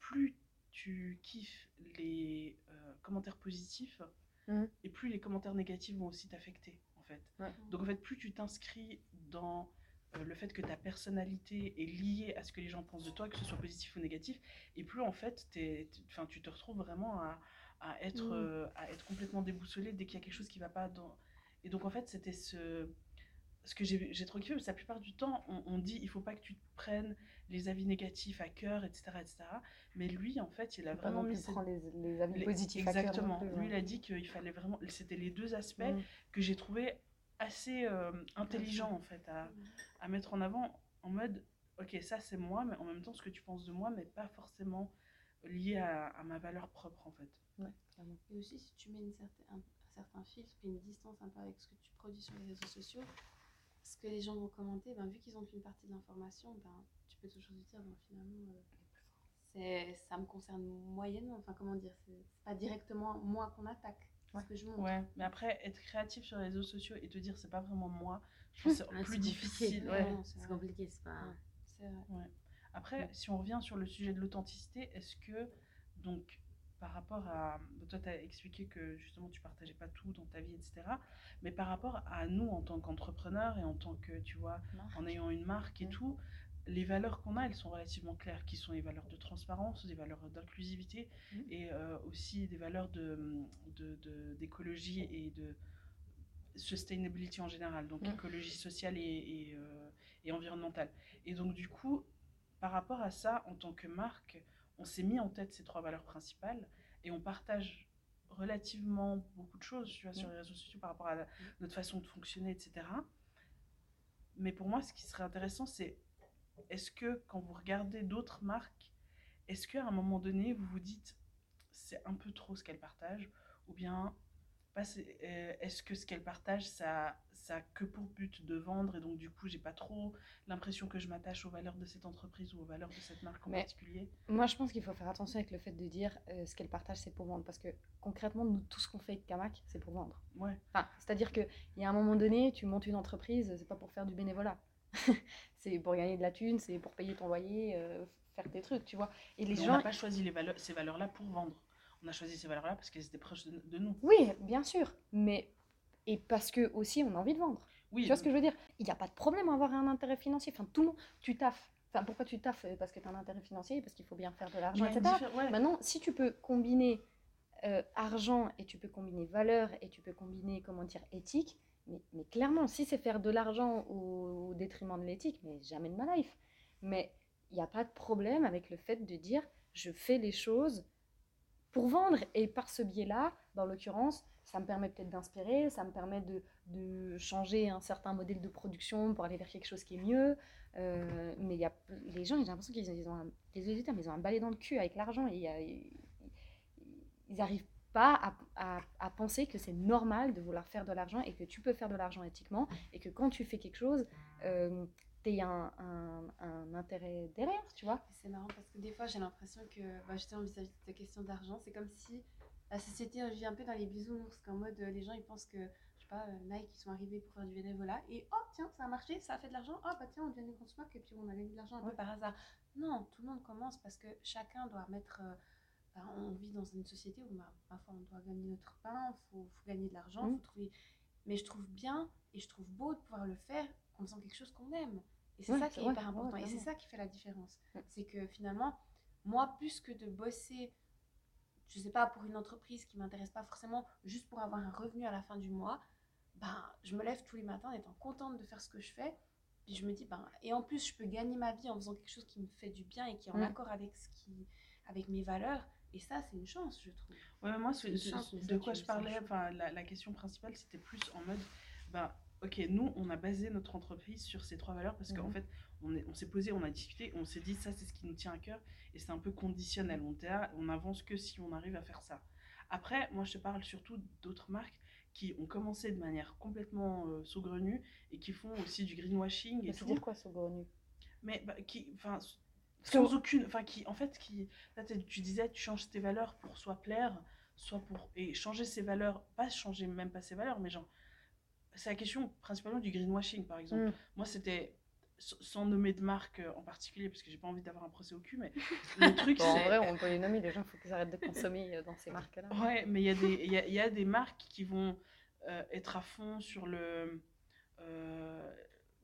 [SPEAKER 1] plus tu kiffes les euh, commentaires positifs,
[SPEAKER 3] Mhm.
[SPEAKER 1] et plus les commentaires négatifs vont aussi t'affecter, en fait.
[SPEAKER 3] Ouais.
[SPEAKER 1] Donc, en fait, plus tu t'inscris dans euh, le fait que ta personnalité est liée à ce que les gens pensent de toi, que ce soit positif ou négatif, et plus, en fait, t'es- t'es- enfin, tu te retrouves vraiment à, à être,
[SPEAKER 3] Mhm.
[SPEAKER 1] euh, à être complètement déboussolé dès qu'il y a quelque chose qui va pas dans... Et donc, en fait, c'était ce... Ce que j'ai j'ai trop kiffé, parce que la plupart du temps, on, on dit il faut pas que tu te prennes les avis négatifs à cœur, etc., etc. Mais lui, en fait, il a vraiment
[SPEAKER 3] non
[SPEAKER 1] mis
[SPEAKER 3] prendre les, les avis
[SPEAKER 1] les-
[SPEAKER 3] positifs à cœur
[SPEAKER 1] Exactement. Lui, il a dit qu'il fallait vraiment. C'était les deux aspects
[SPEAKER 3] Mm.
[SPEAKER 1] que j'ai trouvé assez euh, intelligents, en fait, à, à mettre en avant en mode ok, ça c'est moi, mais en même temps, ce que tu penses de moi, mais pas forcément lié à, à ma valeur propre, en fait.
[SPEAKER 4] Et aussi, si tu mets une certain, un, un certain filtre et une distance un peu avec ce que tu produis sur les réseaux sociaux, ce que les gens vont commenter, ben, vu qu'ils ont qu'une partie de l'information, ben, tu peux toujours te dire, ben, finalement, euh, c'est, ça me concerne moyennement. Enfin, comment dire, c'est, pas directement moi qu'on attaque,
[SPEAKER 3] Ouais.
[SPEAKER 4] ce que je montre.
[SPEAKER 1] Ouais, mais après, être créatif sur les réseaux sociaux et te dire c'est pas vraiment moi, je pense que [LAUGHS] c'est
[SPEAKER 2] Ouais,
[SPEAKER 1] plus
[SPEAKER 2] c'est
[SPEAKER 1] difficile.
[SPEAKER 2] compliqué.
[SPEAKER 1] ouais.
[SPEAKER 4] Ouais, c'est
[SPEAKER 2] compliqué, c'est pas.
[SPEAKER 4] Ouais. C'est vrai.
[SPEAKER 1] Après, si on revient sur le sujet de l'authenticité, est-ce que, donc, par rapport à. Toi, tu as expliqué que justement, tu partageais pas tout dans ta vie, etc. Mais par rapport à nous en tant qu'entrepreneurs et en tant que, tu vois, en ayant une marque et
[SPEAKER 3] Mm.
[SPEAKER 1] tout, les valeurs qu'on a, elles sont relativement claires, qui sont les valeurs de transparence, des valeurs d'inclusivité
[SPEAKER 3] Mm.
[SPEAKER 1] et euh, aussi des valeurs de, de- de- d'écologie et de sustainability en général, donc
[SPEAKER 3] Mm.
[SPEAKER 1] écologie sociale et, et, euh, et environnementale. Et donc, du coup, par rapport à ça, en tant que marque, on s'est mis en tête ces trois valeurs principales et on partage relativement beaucoup de choses tu vois, sur les réseaux sociaux par rapport à la- notre façon de fonctionner, etc. Mais pour moi, ce qui serait intéressant, c'est est-ce que quand vous regardez d'autres marques, est-ce qu'à un moment donné, vous vous dites c'est un peu trop ce qu'elles partagent ou bien est-ce que ce qu'elles partagent, ça, ça a que pour but de vendre et donc du coup, j'ai pas trop l'impression que je m'attache aux valeurs de cette entreprise ou aux valeurs de cette marque en
[SPEAKER 3] Mais-
[SPEAKER 1] particulier?
[SPEAKER 3] Moi, je pense qu'il faut faire attention avec le fait de dire euh, ce qu'elle partage, c'est pour vendre. Parce que concrètement, nous, tout ce qu'on fait avec Kamak, c'est pour vendre.
[SPEAKER 1] Ouais.
[SPEAKER 3] Enfin, C'est-à-dire qu'il y a un moment donné, tu montes une entreprise, c'est pas pour faire du bénévolat. [LAUGHS] c'est pour gagner de la thune, c'est pour payer ton loyer, euh, faire tes trucs, tu vois. Et les
[SPEAKER 1] Mais on
[SPEAKER 3] gens.
[SPEAKER 1] n'a pas choisi les valeurs, ces valeurs-là pour vendre. On a choisi ces valeurs-là parce qu'elles étaient proches de, de nous.
[SPEAKER 3] Oui, bien sûr. Mais. Et parce que aussi, on a envie de vendre.
[SPEAKER 1] Oui,
[SPEAKER 3] Tu vois ce que je veux dire? Il n'y a pas de problème à avoir un intérêt financier. Enfin, tout le monde, tu taffes. Enfin, pourquoi tu taffes? Parce que tu as un intérêt financier, parce qu'il faut bien faire de l'argent, etc.
[SPEAKER 1] ouais.
[SPEAKER 3] Maintenant, si tu peux combiner euh, argent et tu peux combiner valeur et tu peux combiner, comment dire, éthique, mais, mais clairement, si c'est faire de l'argent au, au détriment de l'éthique, mais jamais de ma life. Mais il n'y a pas de problème avec le fait de dire je fais les choses pour vendre. Et par ce biais-là, dans l'occurrence, ça me permet peut-être d'inspirer, ça me permet de, de changer un certain modèle de production pour aller vers quelque chose qui est mieux. Euh, mais y a, les gens, j'ai l'impression qu'ils ils ont un, les auditeurs, ils ont un balai dans le cul avec l'argent ils n'arrivent pas à, à- à penser que c'est normal de vouloir faire de l'argent et que tu peux faire de l'argent éthiquement et que quand tu fais quelque chose, euh, tu un, un, un intérêt derrière, tu vois.
[SPEAKER 4] C'est marrant parce que des fois j'ai l'impression que, bah, justement vis-à-vis de ta question d'argent, c'est comme si la société vit un peu dans les bisounours, qu'en mode euh, les gens ils pensent que, je sais pas, euh, Nike ils sont arrivés pour faire du bénévolat et oh tiens ça a marché, ça a fait de l'argent, oh bah tiens on devient une grosse marque et puis on a gagné de l'argent un
[SPEAKER 3] Ouais.
[SPEAKER 4] peu par hasard. Non, tout le monde commence parce que chacun doit mettre, euh, bah, on vit dans une société où bah, parfois on doit gagner notre pain, faut, faut gagner de l'argent,
[SPEAKER 3] Mm.
[SPEAKER 4] faut trouver. Mais je trouve bien et je trouve beau de pouvoir le faire en faisant quelque chose qu'on aime. Et c'est
[SPEAKER 3] Ouais,
[SPEAKER 4] ça qui est
[SPEAKER 3] vrai,
[SPEAKER 4] hyper
[SPEAKER 3] ouais,
[SPEAKER 4] important. et c'est ça qui fait la différence. C'est que finalement, moi, plus que de bosser, je sais pas, pour une entreprise qui m'intéresse pas forcément, juste pour avoir un revenu à la fin du mois, ben, je me lève tous les matins en étant contente de faire ce que je fais. Puis je me dis, ben, et en plus, je peux gagner ma vie en faisant quelque chose qui me fait du bien et qui est en
[SPEAKER 3] Mm.
[SPEAKER 4] accord avec, ce qui, avec mes valeurs. Et ça, c'est une chance, je trouve.
[SPEAKER 1] Ouais, mais moi, ce-
[SPEAKER 4] Une
[SPEAKER 1] ce-
[SPEAKER 4] chance,
[SPEAKER 1] de quoi je parlais, la, la question principale, c'était plus en mode, ben, ok, nous, on a basé notre entreprise sur ces trois valeurs parce qu'en
[SPEAKER 3] Mhm.
[SPEAKER 1] fait, on est- on s'est posé, on a discuté, on s'est dit, ça, c'est ce qui nous tient à cœur et c'est un peu conditionnel. On, était là, on avance que si on arrive à faire ça. Après, moi, je te parle surtout d'autres marques qui ont commencé de manière complètement euh, saugrenue et qui font aussi du greenwashing et
[SPEAKER 3] Mais
[SPEAKER 1] tout.
[SPEAKER 3] c'est-à-dire quoi, saugrenu
[SPEAKER 1] Mais bah, qui, enfin, sans
[SPEAKER 3] que-
[SPEAKER 1] aucune, enfin qui, en fait, qui, là, tu disais, tu changes tes valeurs pour soit plaire, soit pour et changer ses valeurs, pas changer même pas ses valeurs, mais genre, c'est la question principalement du greenwashing, par exemple.
[SPEAKER 3] Mm.
[SPEAKER 1] Moi, c'était sans nommer de marque euh, en particulier, parce que j'ai pas envie d'avoir un procès au cul, mais le [LAUGHS] truc,
[SPEAKER 3] Bon, en
[SPEAKER 1] c'est,
[SPEAKER 3] vrai, on peut les nommer, les gens, il faut qu'ils arrêtent de consommer euh, dans ces [LAUGHS] marques-là.
[SPEAKER 1] Ouais, mais il y, a des- y a, y a des marques qui vont euh, être à fond sur le. euh,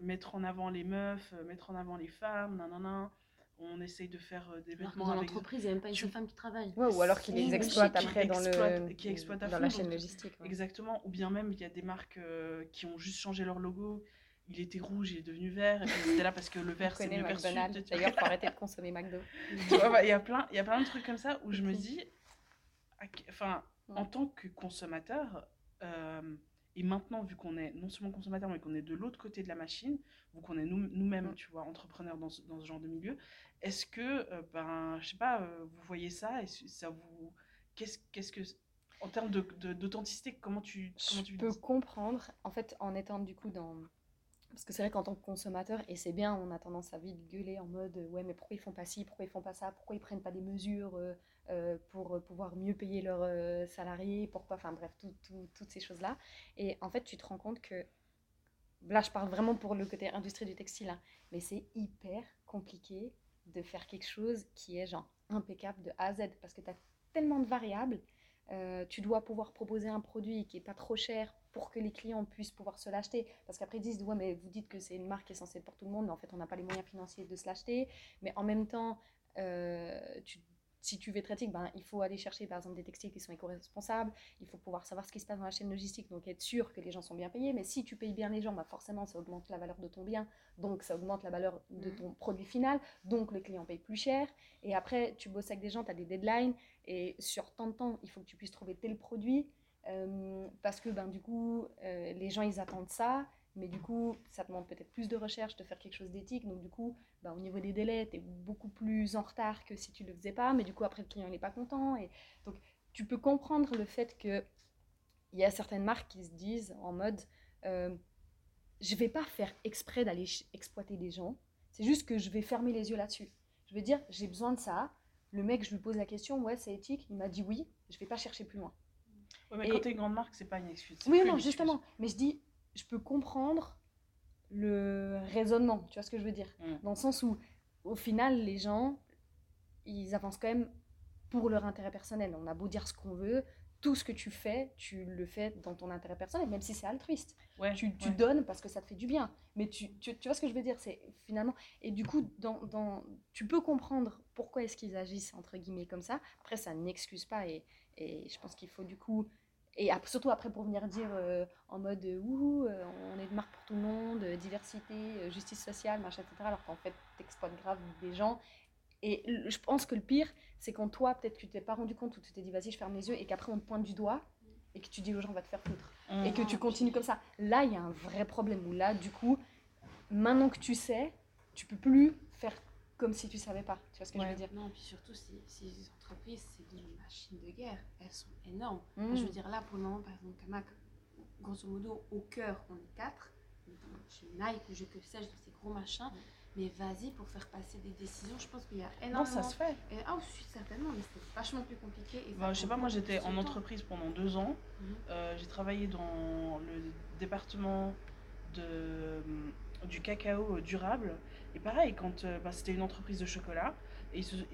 [SPEAKER 1] mettre en avant les meufs, mettre en avant les femmes, nanana. On essaye de faire euh, des
[SPEAKER 2] Alors
[SPEAKER 1] vêtements
[SPEAKER 2] dans l'entreprise, il n'y a même pas une seule femme qui travaille.
[SPEAKER 3] Ouais, ou alors qu'ils
[SPEAKER 1] Oui,
[SPEAKER 3] les exploitent
[SPEAKER 1] qui
[SPEAKER 3] après dans, le,
[SPEAKER 1] qui
[SPEAKER 3] dans
[SPEAKER 1] fond,
[SPEAKER 3] la chaîne
[SPEAKER 1] donc-
[SPEAKER 3] logistique. ouais.
[SPEAKER 1] Exactement. Ou bien même, il y a des marques euh, qui ont juste changé leur logo. Il était rouge, il est devenu vert. Et puis c'était là parce que le [LAUGHS] vert, c'est mieux perçu.
[SPEAKER 3] D'ailleurs, faut [LAUGHS] arrêter de consommer McDo.
[SPEAKER 1] Bah, Il y, a plein- il y a plein de trucs comme ça où je me dis, enfin,
[SPEAKER 3] Ouais.
[SPEAKER 1] en tant que consommateur, euh, et maintenant, vu qu'on est non seulement consommateur, mais qu'on est de l'autre côté de la machine, vu qu'on est nous- nous-mêmes,
[SPEAKER 3] Mm.
[SPEAKER 1] tu vois, entrepreneurs dans ce, dans ce genre de milieu, est-ce que, euh, ben, je sais pas, euh, vous voyez ça et ça vous. Qu'est-ce qu'est-ce que. En termes de- de- d'authenticité, comment tu. Comment
[SPEAKER 3] Je
[SPEAKER 1] tu
[SPEAKER 3] peux comprendre, en fait, en étant du coup dans. Parce que c'est vrai qu'en tant que consommateur, et c'est bien, on a tendance à vite gueuler en mode ouais, mais pourquoi ils font pas ci, pourquoi ils font pas ça, pourquoi ils prennent pas des mesures euh, euh, pour euh, pouvoir mieux payer leurs euh, salariés, pourquoi, enfin bref, tout- tout- toutes ces choses-là. Et en fait, tu te rends compte que. Là, je parle vraiment pour le côté industrie du textile, hein, mais c'est hyper compliqué de faire quelque chose qui est genre impeccable de A à Z parce que tu as tellement de variables. Tu dois pouvoir proposer un produit qui est pas trop cher pour que les clients puissent pouvoir se l'acheter. Parce qu'après, ils disent, ouais, mais vous dites que c'est une marque qui est censée être pour tout le monde, mais en fait, on n'a pas les moyens financiers de se l'acheter. Mais en même temps, euh, tu si tu veux être éthique, ben, il faut aller chercher par exemple des textiles qui sont éco-responsables, il faut pouvoir savoir ce qui se passe dans la chaîne logistique, donc être sûr que les gens sont bien payés. Mais si tu payes bien les gens, ben, forcément ça augmente la valeur de ton bien, donc ça augmente la valeur de ton produit final, donc le client paye plus cher. Et après, tu bosses avec des gens, tu as des deadlines, et sur tant de temps, il faut que tu puisses trouver tel produit, euh, parce que ben, du coup, euh, les gens ils attendent ça, mais du coup, ça demande peut-être plus de recherche de faire quelque chose d'éthique. Donc, du coup, bah, au niveau des délais, tu es beaucoup plus en retard que si tu ne le faisais pas. Mais du coup, après, le client n'est pas content. Et donc, tu peux comprendre le fait qu'il y a certaines marques qui se disent en mode euh, je vais pas faire exprès d'aller exploiter des gens. C'est juste que je vais fermer les yeux là-dessus. Je vais dire j'ai besoin de ça. Le mec, je lui pose la question ouais, c'est éthique. Il m'a dit oui. Je vais pas chercher plus loin.
[SPEAKER 1] mais quand tu es une grande marque, c'est pas une excuse.
[SPEAKER 3] Oui, non, justement. Mais je dis je peux comprendre le raisonnement, tu vois ce que je veux dire? Mm. Dans le sens où, au final, les gens, ils avancent quand même pour leur intérêt personnel. On a beau dire ce qu'on veut, tout ce que tu fais, tu le fais dans ton intérêt personnel, même si c'est altruiste. tu, donnes parce que ça te fait du bien. Mais tu, tu, vois ce que je veux dire? C'est finalement. Et du coup, dans, dans, tu peux comprendre pourquoi est-ce qu'ils agissent, entre guillemets, comme ça. Après, ça n'excuse pas. Et, et je pense qu'il faut du coup et surtout après pour venir dire euh, en mode euh, ouh, euh, on est de marque pour tout le monde, diversité, justice sociale, machin, etc. Alors qu'en fait, t'exploites grave des gens. Et je pense que le pire, c'est quand toi, peut-être que tu t'es pas rendu compte ou tu t'es dit vas-y, je ferme les yeux et qu'après on te pointe du doigt et que tu dis aux gens va te faire foutre. Et que tu continues comme ça. Là, il y a un vrai problème où là, du coup, maintenant que tu sais, tu peux plus faire comme si tu savais pas. Tu vois ce que je veux dire
[SPEAKER 4] Non, puis surtout, si, si les entreprises, c'est des machines de guerre, elles sont énormes. je veux mm. dire, là, pour le moment, par exemple, Kamak, grosso modo, au cœur, on est quatre. Chez Nike, je que sais, dans ces gros machins. Mais vas-y, pour faire passer des décisions, je pense qu'il y a énormément.
[SPEAKER 1] Non, ça se fait.
[SPEAKER 4] Et, ah, oui, certainement, mais c'est vachement plus compliqué. Et
[SPEAKER 1] bah, je sais pas, moi j'étais en entreprise pendant deux ans. Mhm. Euh, j'ai travaillé dans le département de, du cacao durable. Et pareil, quand euh, bah, c'était une entreprise de chocolat, et ils,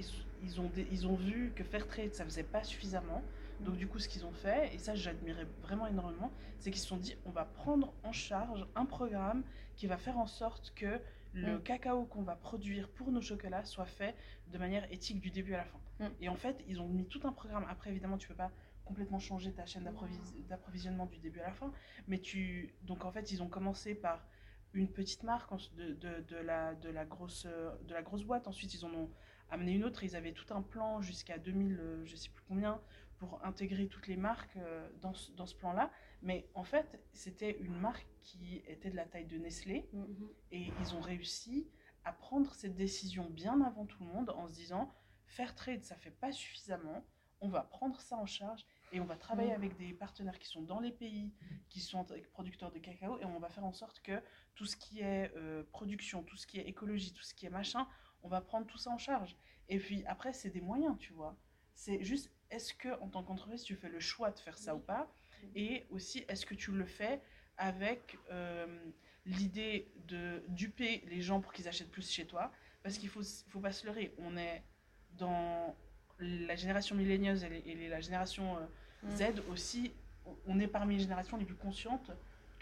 [SPEAKER 1] ils, ont, ils ont vu que Fairtrade, ça faisait pas suffisamment. Donc du coup, ce qu'ils ont fait, et ça j'admirais vraiment énormément, c'est qu'ils se sont dit, on va prendre en charge un programme qui va faire en sorte que le mm. cacao qu'on va produire pour nos chocolats soit fait de manière éthique du début à la fin. Mm. Et en fait, ils ont mis tout un programme. Après, évidemment, tu peux pas complètement changer ta chaîne d'approvisionnement du début à la fin, mais tu... Donc en fait, ils ont commencé par une petite marque de, de, de, la, de, la grosse, de la grosse boîte. Ensuite, ils en ont amené une autre. Ils avaient tout un plan jusqu'à 2000, euh, je sais plus combien, pour intégrer toutes les marques euh, dans ce, dans ce plan-là. Mais en fait, c'était une marque qui était de la taille de Nestlé. Mm-hmm. Et ils ont réussi à prendre cette décision bien avant tout le monde en se disant, faire trade, ça fait pas suffisamment. On va prendre ça en charge et on va travailler mm. avec des partenaires qui sont dans les pays, qui sont producteurs de cacao, et on va faire en sorte que tout ce qui est euh, production, tout ce qui est écologie, tout ce qui est machin, on va prendre tout ça en charge. Et puis après, c'est des moyens, tu vois. C'est juste, est-ce que en tant qu'entreprise, tu fais le choix de faire ça ou pas? Et aussi, est-ce que tu le fais avec euh, l'idée de duper les gens pour qu'ils achètent plus chez toi? Parce qu'il faut, faut pas se leurrer. On est dans la génération millénieuse et, la génération euh. Z aussi, on est parmi les générations les plus conscientes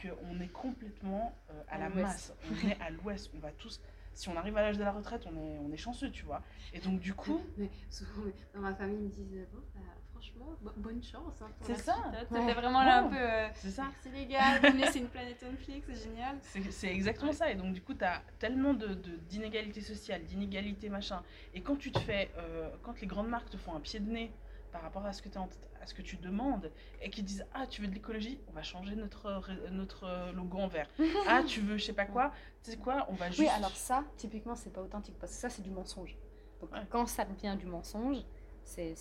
[SPEAKER 1] qu'on est complètement euh, à, la masse. On est à l'ouest. On va tous. Si on arrive à l'âge de la retraite, on est, on est chanceux, tu vois. Et donc, du coup.
[SPEAKER 4] Mais souvent, dans ma famille, ils me disent bon, bah, franchement, bonne chance. Hein,
[SPEAKER 1] c'est ça.
[SPEAKER 4] C'était vraiment là un peu. Euh,
[SPEAKER 1] c'est ça.
[SPEAKER 4] C'est les gars, vous me laissez une planète Netflix, c'est génial.
[SPEAKER 1] C'est exactement ça. Et donc, du coup, tu as tellement d'inégalités de, sociales, d'inégalités machin. Et quand tu te fais. quand les grandes marques te font un pied de nez par rapport à ce que, es à ce que tu demandes et qui disent Ah, tu veux de l'écologie On va changer notre, notre logo en vert. [LAUGHS] ah, tu veux je sais pas quoi Tu sais quoi On va juste.
[SPEAKER 3] Oui, alors ça, typiquement, c'est pas authentique parce que ça, c'est du mensonge. Donc, quand ça devient du mensonge, c'est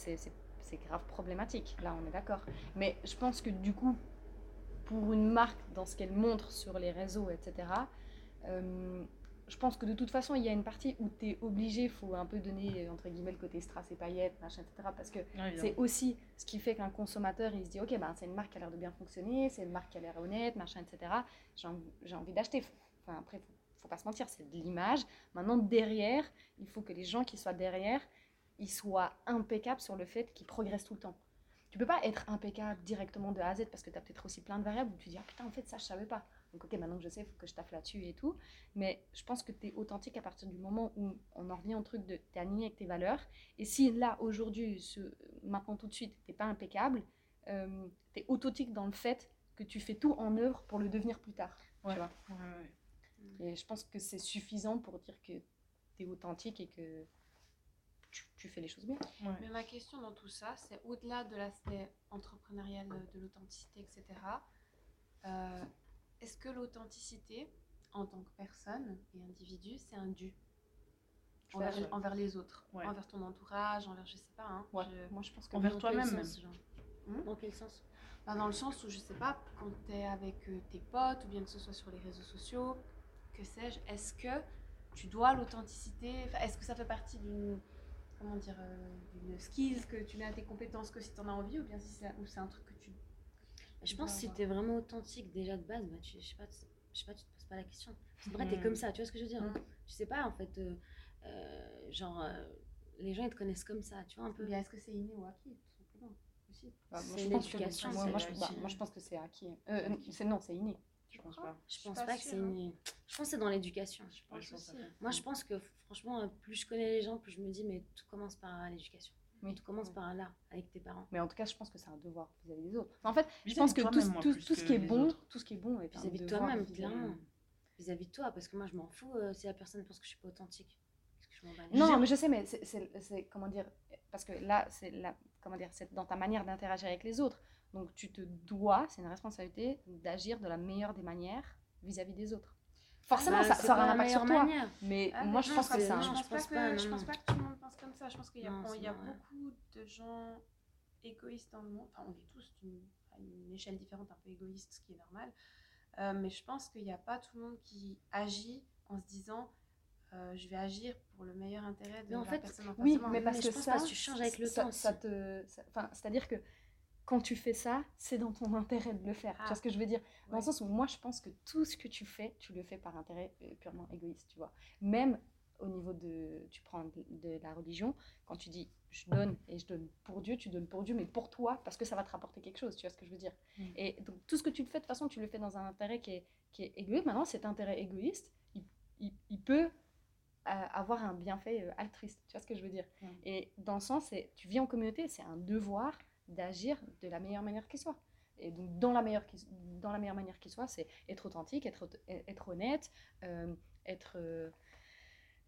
[SPEAKER 3] grave problématique. Là, on est d'accord. Mais je pense que du coup, pour une marque, dans ce qu'elle montre sur les réseaux, etc., je pense que de toute façon, il y a une partie où tu es obligé, il faut un peu donner, entre guillemets, le côté strass et paillettes, machin, etc. Parce que c'est aussi ce qui fait qu'un consommateur, il se dit, ok, ben, c'est une marque qui a l'air de bien fonctionner, c'est une marque qui a l'air honnête, machin, etc. J'ai envie d'acheter. Enfin, après, il faut, faut pas se mentir, c'est de l'image. Maintenant, derrière, il faut que les gens qui soient derrière il soit impeccable sur le fait qu'il progresse tout le temps. Tu peux pas être impeccable directement de A à Z parce que tu as peut-être aussi plein de variables où tu dis ah putain en fait ça je savais pas. Donc ok maintenant que je sais, il faut que je taffe là-dessus et tout. Mais je pense que tu es authentique à partir du moment où on en revient au truc de tu es aligné avec tes valeurs. Et si là aujourd'hui, ce, maintenant tout de suite, t'es pas impeccable, euh, tu es authentique dans le fait que tu fais tout en œuvre pour le devenir plus tard.
[SPEAKER 1] Ouais.
[SPEAKER 3] Tu vois
[SPEAKER 1] Ouais, ouais.
[SPEAKER 3] et je pense que c'est suffisant pour dire que tu es authentique et que tu, tu fais les choses bien.
[SPEAKER 1] Ouais.
[SPEAKER 4] Mais ma question dans tout ça, c'est au-delà de l'aspect entrepreneurial, de, de l'authenticité, etc. euh, Est-ce que l'authenticité, en tant que personne et individu, c'est un dû envers, les autres,
[SPEAKER 1] Ouais.
[SPEAKER 4] envers ton entourage, envers je sais pas. Hein,
[SPEAKER 3] Ouais,
[SPEAKER 4] je-
[SPEAKER 3] moi je pense que
[SPEAKER 1] Envers toi-même même.
[SPEAKER 4] Hmm
[SPEAKER 2] Dans quel sens?
[SPEAKER 4] Bah, dans le sens où je sais pas, quand tu es avec euh, tes potes ou bien que ce soit sur les réseaux sociaux, que sais-je, est-ce que tu dois l'authenticité? Est-ce que ça fait partie d'une comment dire euh, d'une skills que tu mets à tes compétences que si tu en as envie ou bien si c'est un truc que tu
[SPEAKER 2] Je pense que si t'es vraiment authentique déjà de base, bah, tu, je sais pas, tu- je sais pas, tu te poses pas la question. En vrai, t'es
[SPEAKER 1] Mm.
[SPEAKER 2] comme ça, tu vois ce que je veux dire
[SPEAKER 3] Mm.
[SPEAKER 2] Tu sais pas, en fait, euh, euh, genre, euh, les gens ils te connaissent comme ça, tu vois un peu.
[SPEAKER 4] bien est-ce que c'est inné ou acquis tout simplement aussi
[SPEAKER 3] Bah, moi,
[SPEAKER 2] C'est
[SPEAKER 3] je pense que-
[SPEAKER 2] l'éducation,
[SPEAKER 3] moi,
[SPEAKER 1] c'est
[SPEAKER 3] moi, je,
[SPEAKER 1] acquis.
[SPEAKER 3] bah, moi, je pense que c'est acquis. Euh, c'est non, c'est inné.
[SPEAKER 1] Je pense pas.
[SPEAKER 2] Je pense
[SPEAKER 4] pas
[SPEAKER 2] pas, que c'est
[SPEAKER 4] hein.
[SPEAKER 2] une... Je pense que c'est dans l'éducation.
[SPEAKER 4] Je
[SPEAKER 1] Ouais,
[SPEAKER 4] pense
[SPEAKER 1] je pense
[SPEAKER 4] aussi.
[SPEAKER 1] que ça fait-
[SPEAKER 2] Moi, je pense que franchement, plus je connais les gens, plus je me dis, mais tout commence par l'éducation.
[SPEAKER 3] Oui.
[SPEAKER 2] Tout commence
[SPEAKER 3] Ouais.
[SPEAKER 2] par là, avec tes parents.
[SPEAKER 3] Mais en tout cas, je pense que c'est un devoir vis-à-vis des autres. Enfin, en fait, je
[SPEAKER 1] Vis-à-vis
[SPEAKER 3] pense
[SPEAKER 1] de
[SPEAKER 3] que tout, ce
[SPEAKER 1] que
[SPEAKER 3] qui est bon,
[SPEAKER 1] autres.
[SPEAKER 3] tout ce qui est bon est
[SPEAKER 2] Vis-à-vis de toi-même,
[SPEAKER 3] vis-à-vis-
[SPEAKER 2] clairement. Vis-à-vis de toi, parce que moi, je m'en fous euh, si la personne pense que je suis pas authentique. Parce que je m'en bats les
[SPEAKER 3] Non, mais je sais, mais c'est- c'est c'est- comment dire Parce que là, c'est comment dire, c'est dans ta manière d'interagir avec les autres. Donc, tu te dois, c'est une responsabilité d'agir de la meilleure des manières vis-à-vis des autres. Forcément,
[SPEAKER 2] Bah,
[SPEAKER 3] ça, ça aura
[SPEAKER 2] la
[SPEAKER 3] un impact sur toi.
[SPEAKER 2] manière.
[SPEAKER 3] Mais
[SPEAKER 4] Ah,
[SPEAKER 3] moi,
[SPEAKER 4] mais
[SPEAKER 3] je
[SPEAKER 4] non,
[SPEAKER 3] pense que
[SPEAKER 2] c'est-
[SPEAKER 3] c'est un.
[SPEAKER 4] je
[SPEAKER 2] non,
[SPEAKER 4] pense,
[SPEAKER 2] je
[SPEAKER 4] pas
[SPEAKER 2] pense
[SPEAKER 4] que,
[SPEAKER 2] pas,
[SPEAKER 4] je pense pas que tout le monde pense comme ça. Je pense qu'il y a,
[SPEAKER 2] Non,
[SPEAKER 4] on- il y a beaucoup de gens égoïstes dans le monde. Enfin, on est tous d'une- à une échelle différente, un peu égoïste, ce qui est normal. Euh, mais je pense qu'il n'y a pas tout le monde qui agit en se disant euh, je vais agir pour le meilleur intérêt de
[SPEAKER 2] Mais en
[SPEAKER 4] la
[SPEAKER 2] fait,
[SPEAKER 4] personne en face
[SPEAKER 3] Oui, mais parce
[SPEAKER 2] mais
[SPEAKER 3] que
[SPEAKER 2] je pense
[SPEAKER 3] ça,
[SPEAKER 2] que tu changes avec le
[SPEAKER 3] ça,
[SPEAKER 2] temps
[SPEAKER 3] ça te, ça- enfin, c'est-à-dire que quand tu fais ça, c'est dans ton intérêt de le faire. Tu
[SPEAKER 4] Ah.
[SPEAKER 3] vois ce que je veux dire? Dans
[SPEAKER 4] Ouais.
[SPEAKER 3] le sens où moi, je pense que tout ce que tu fais, tu le fais par intérêt euh, purement égoïste, tu vois. Même au niveau de, tu prends de, de la religion, quand tu dis je donne et je donne pour Dieu, tu donnes pour Dieu, mais pour toi, parce que ça va te rapporter quelque chose, tu vois ce que je veux dire?
[SPEAKER 1] Mm.
[SPEAKER 3] Et donc tout ce que tu le fais, de toute façon, tu le fais dans un intérêt qui est, qui est égoïste. Maintenant, cet intérêt égoïste, il, il- il peut euh, avoir un bienfait euh, altruiste, tu vois ce que je veux dire? Et dans le sens, tu vis en communauté, c'est un devoir d'agir de la meilleure manière qui soit. Et donc, dans la meilleure, qui- dans la meilleure manière qui soit, c'est être authentique, être, être honnête, euh, être, euh,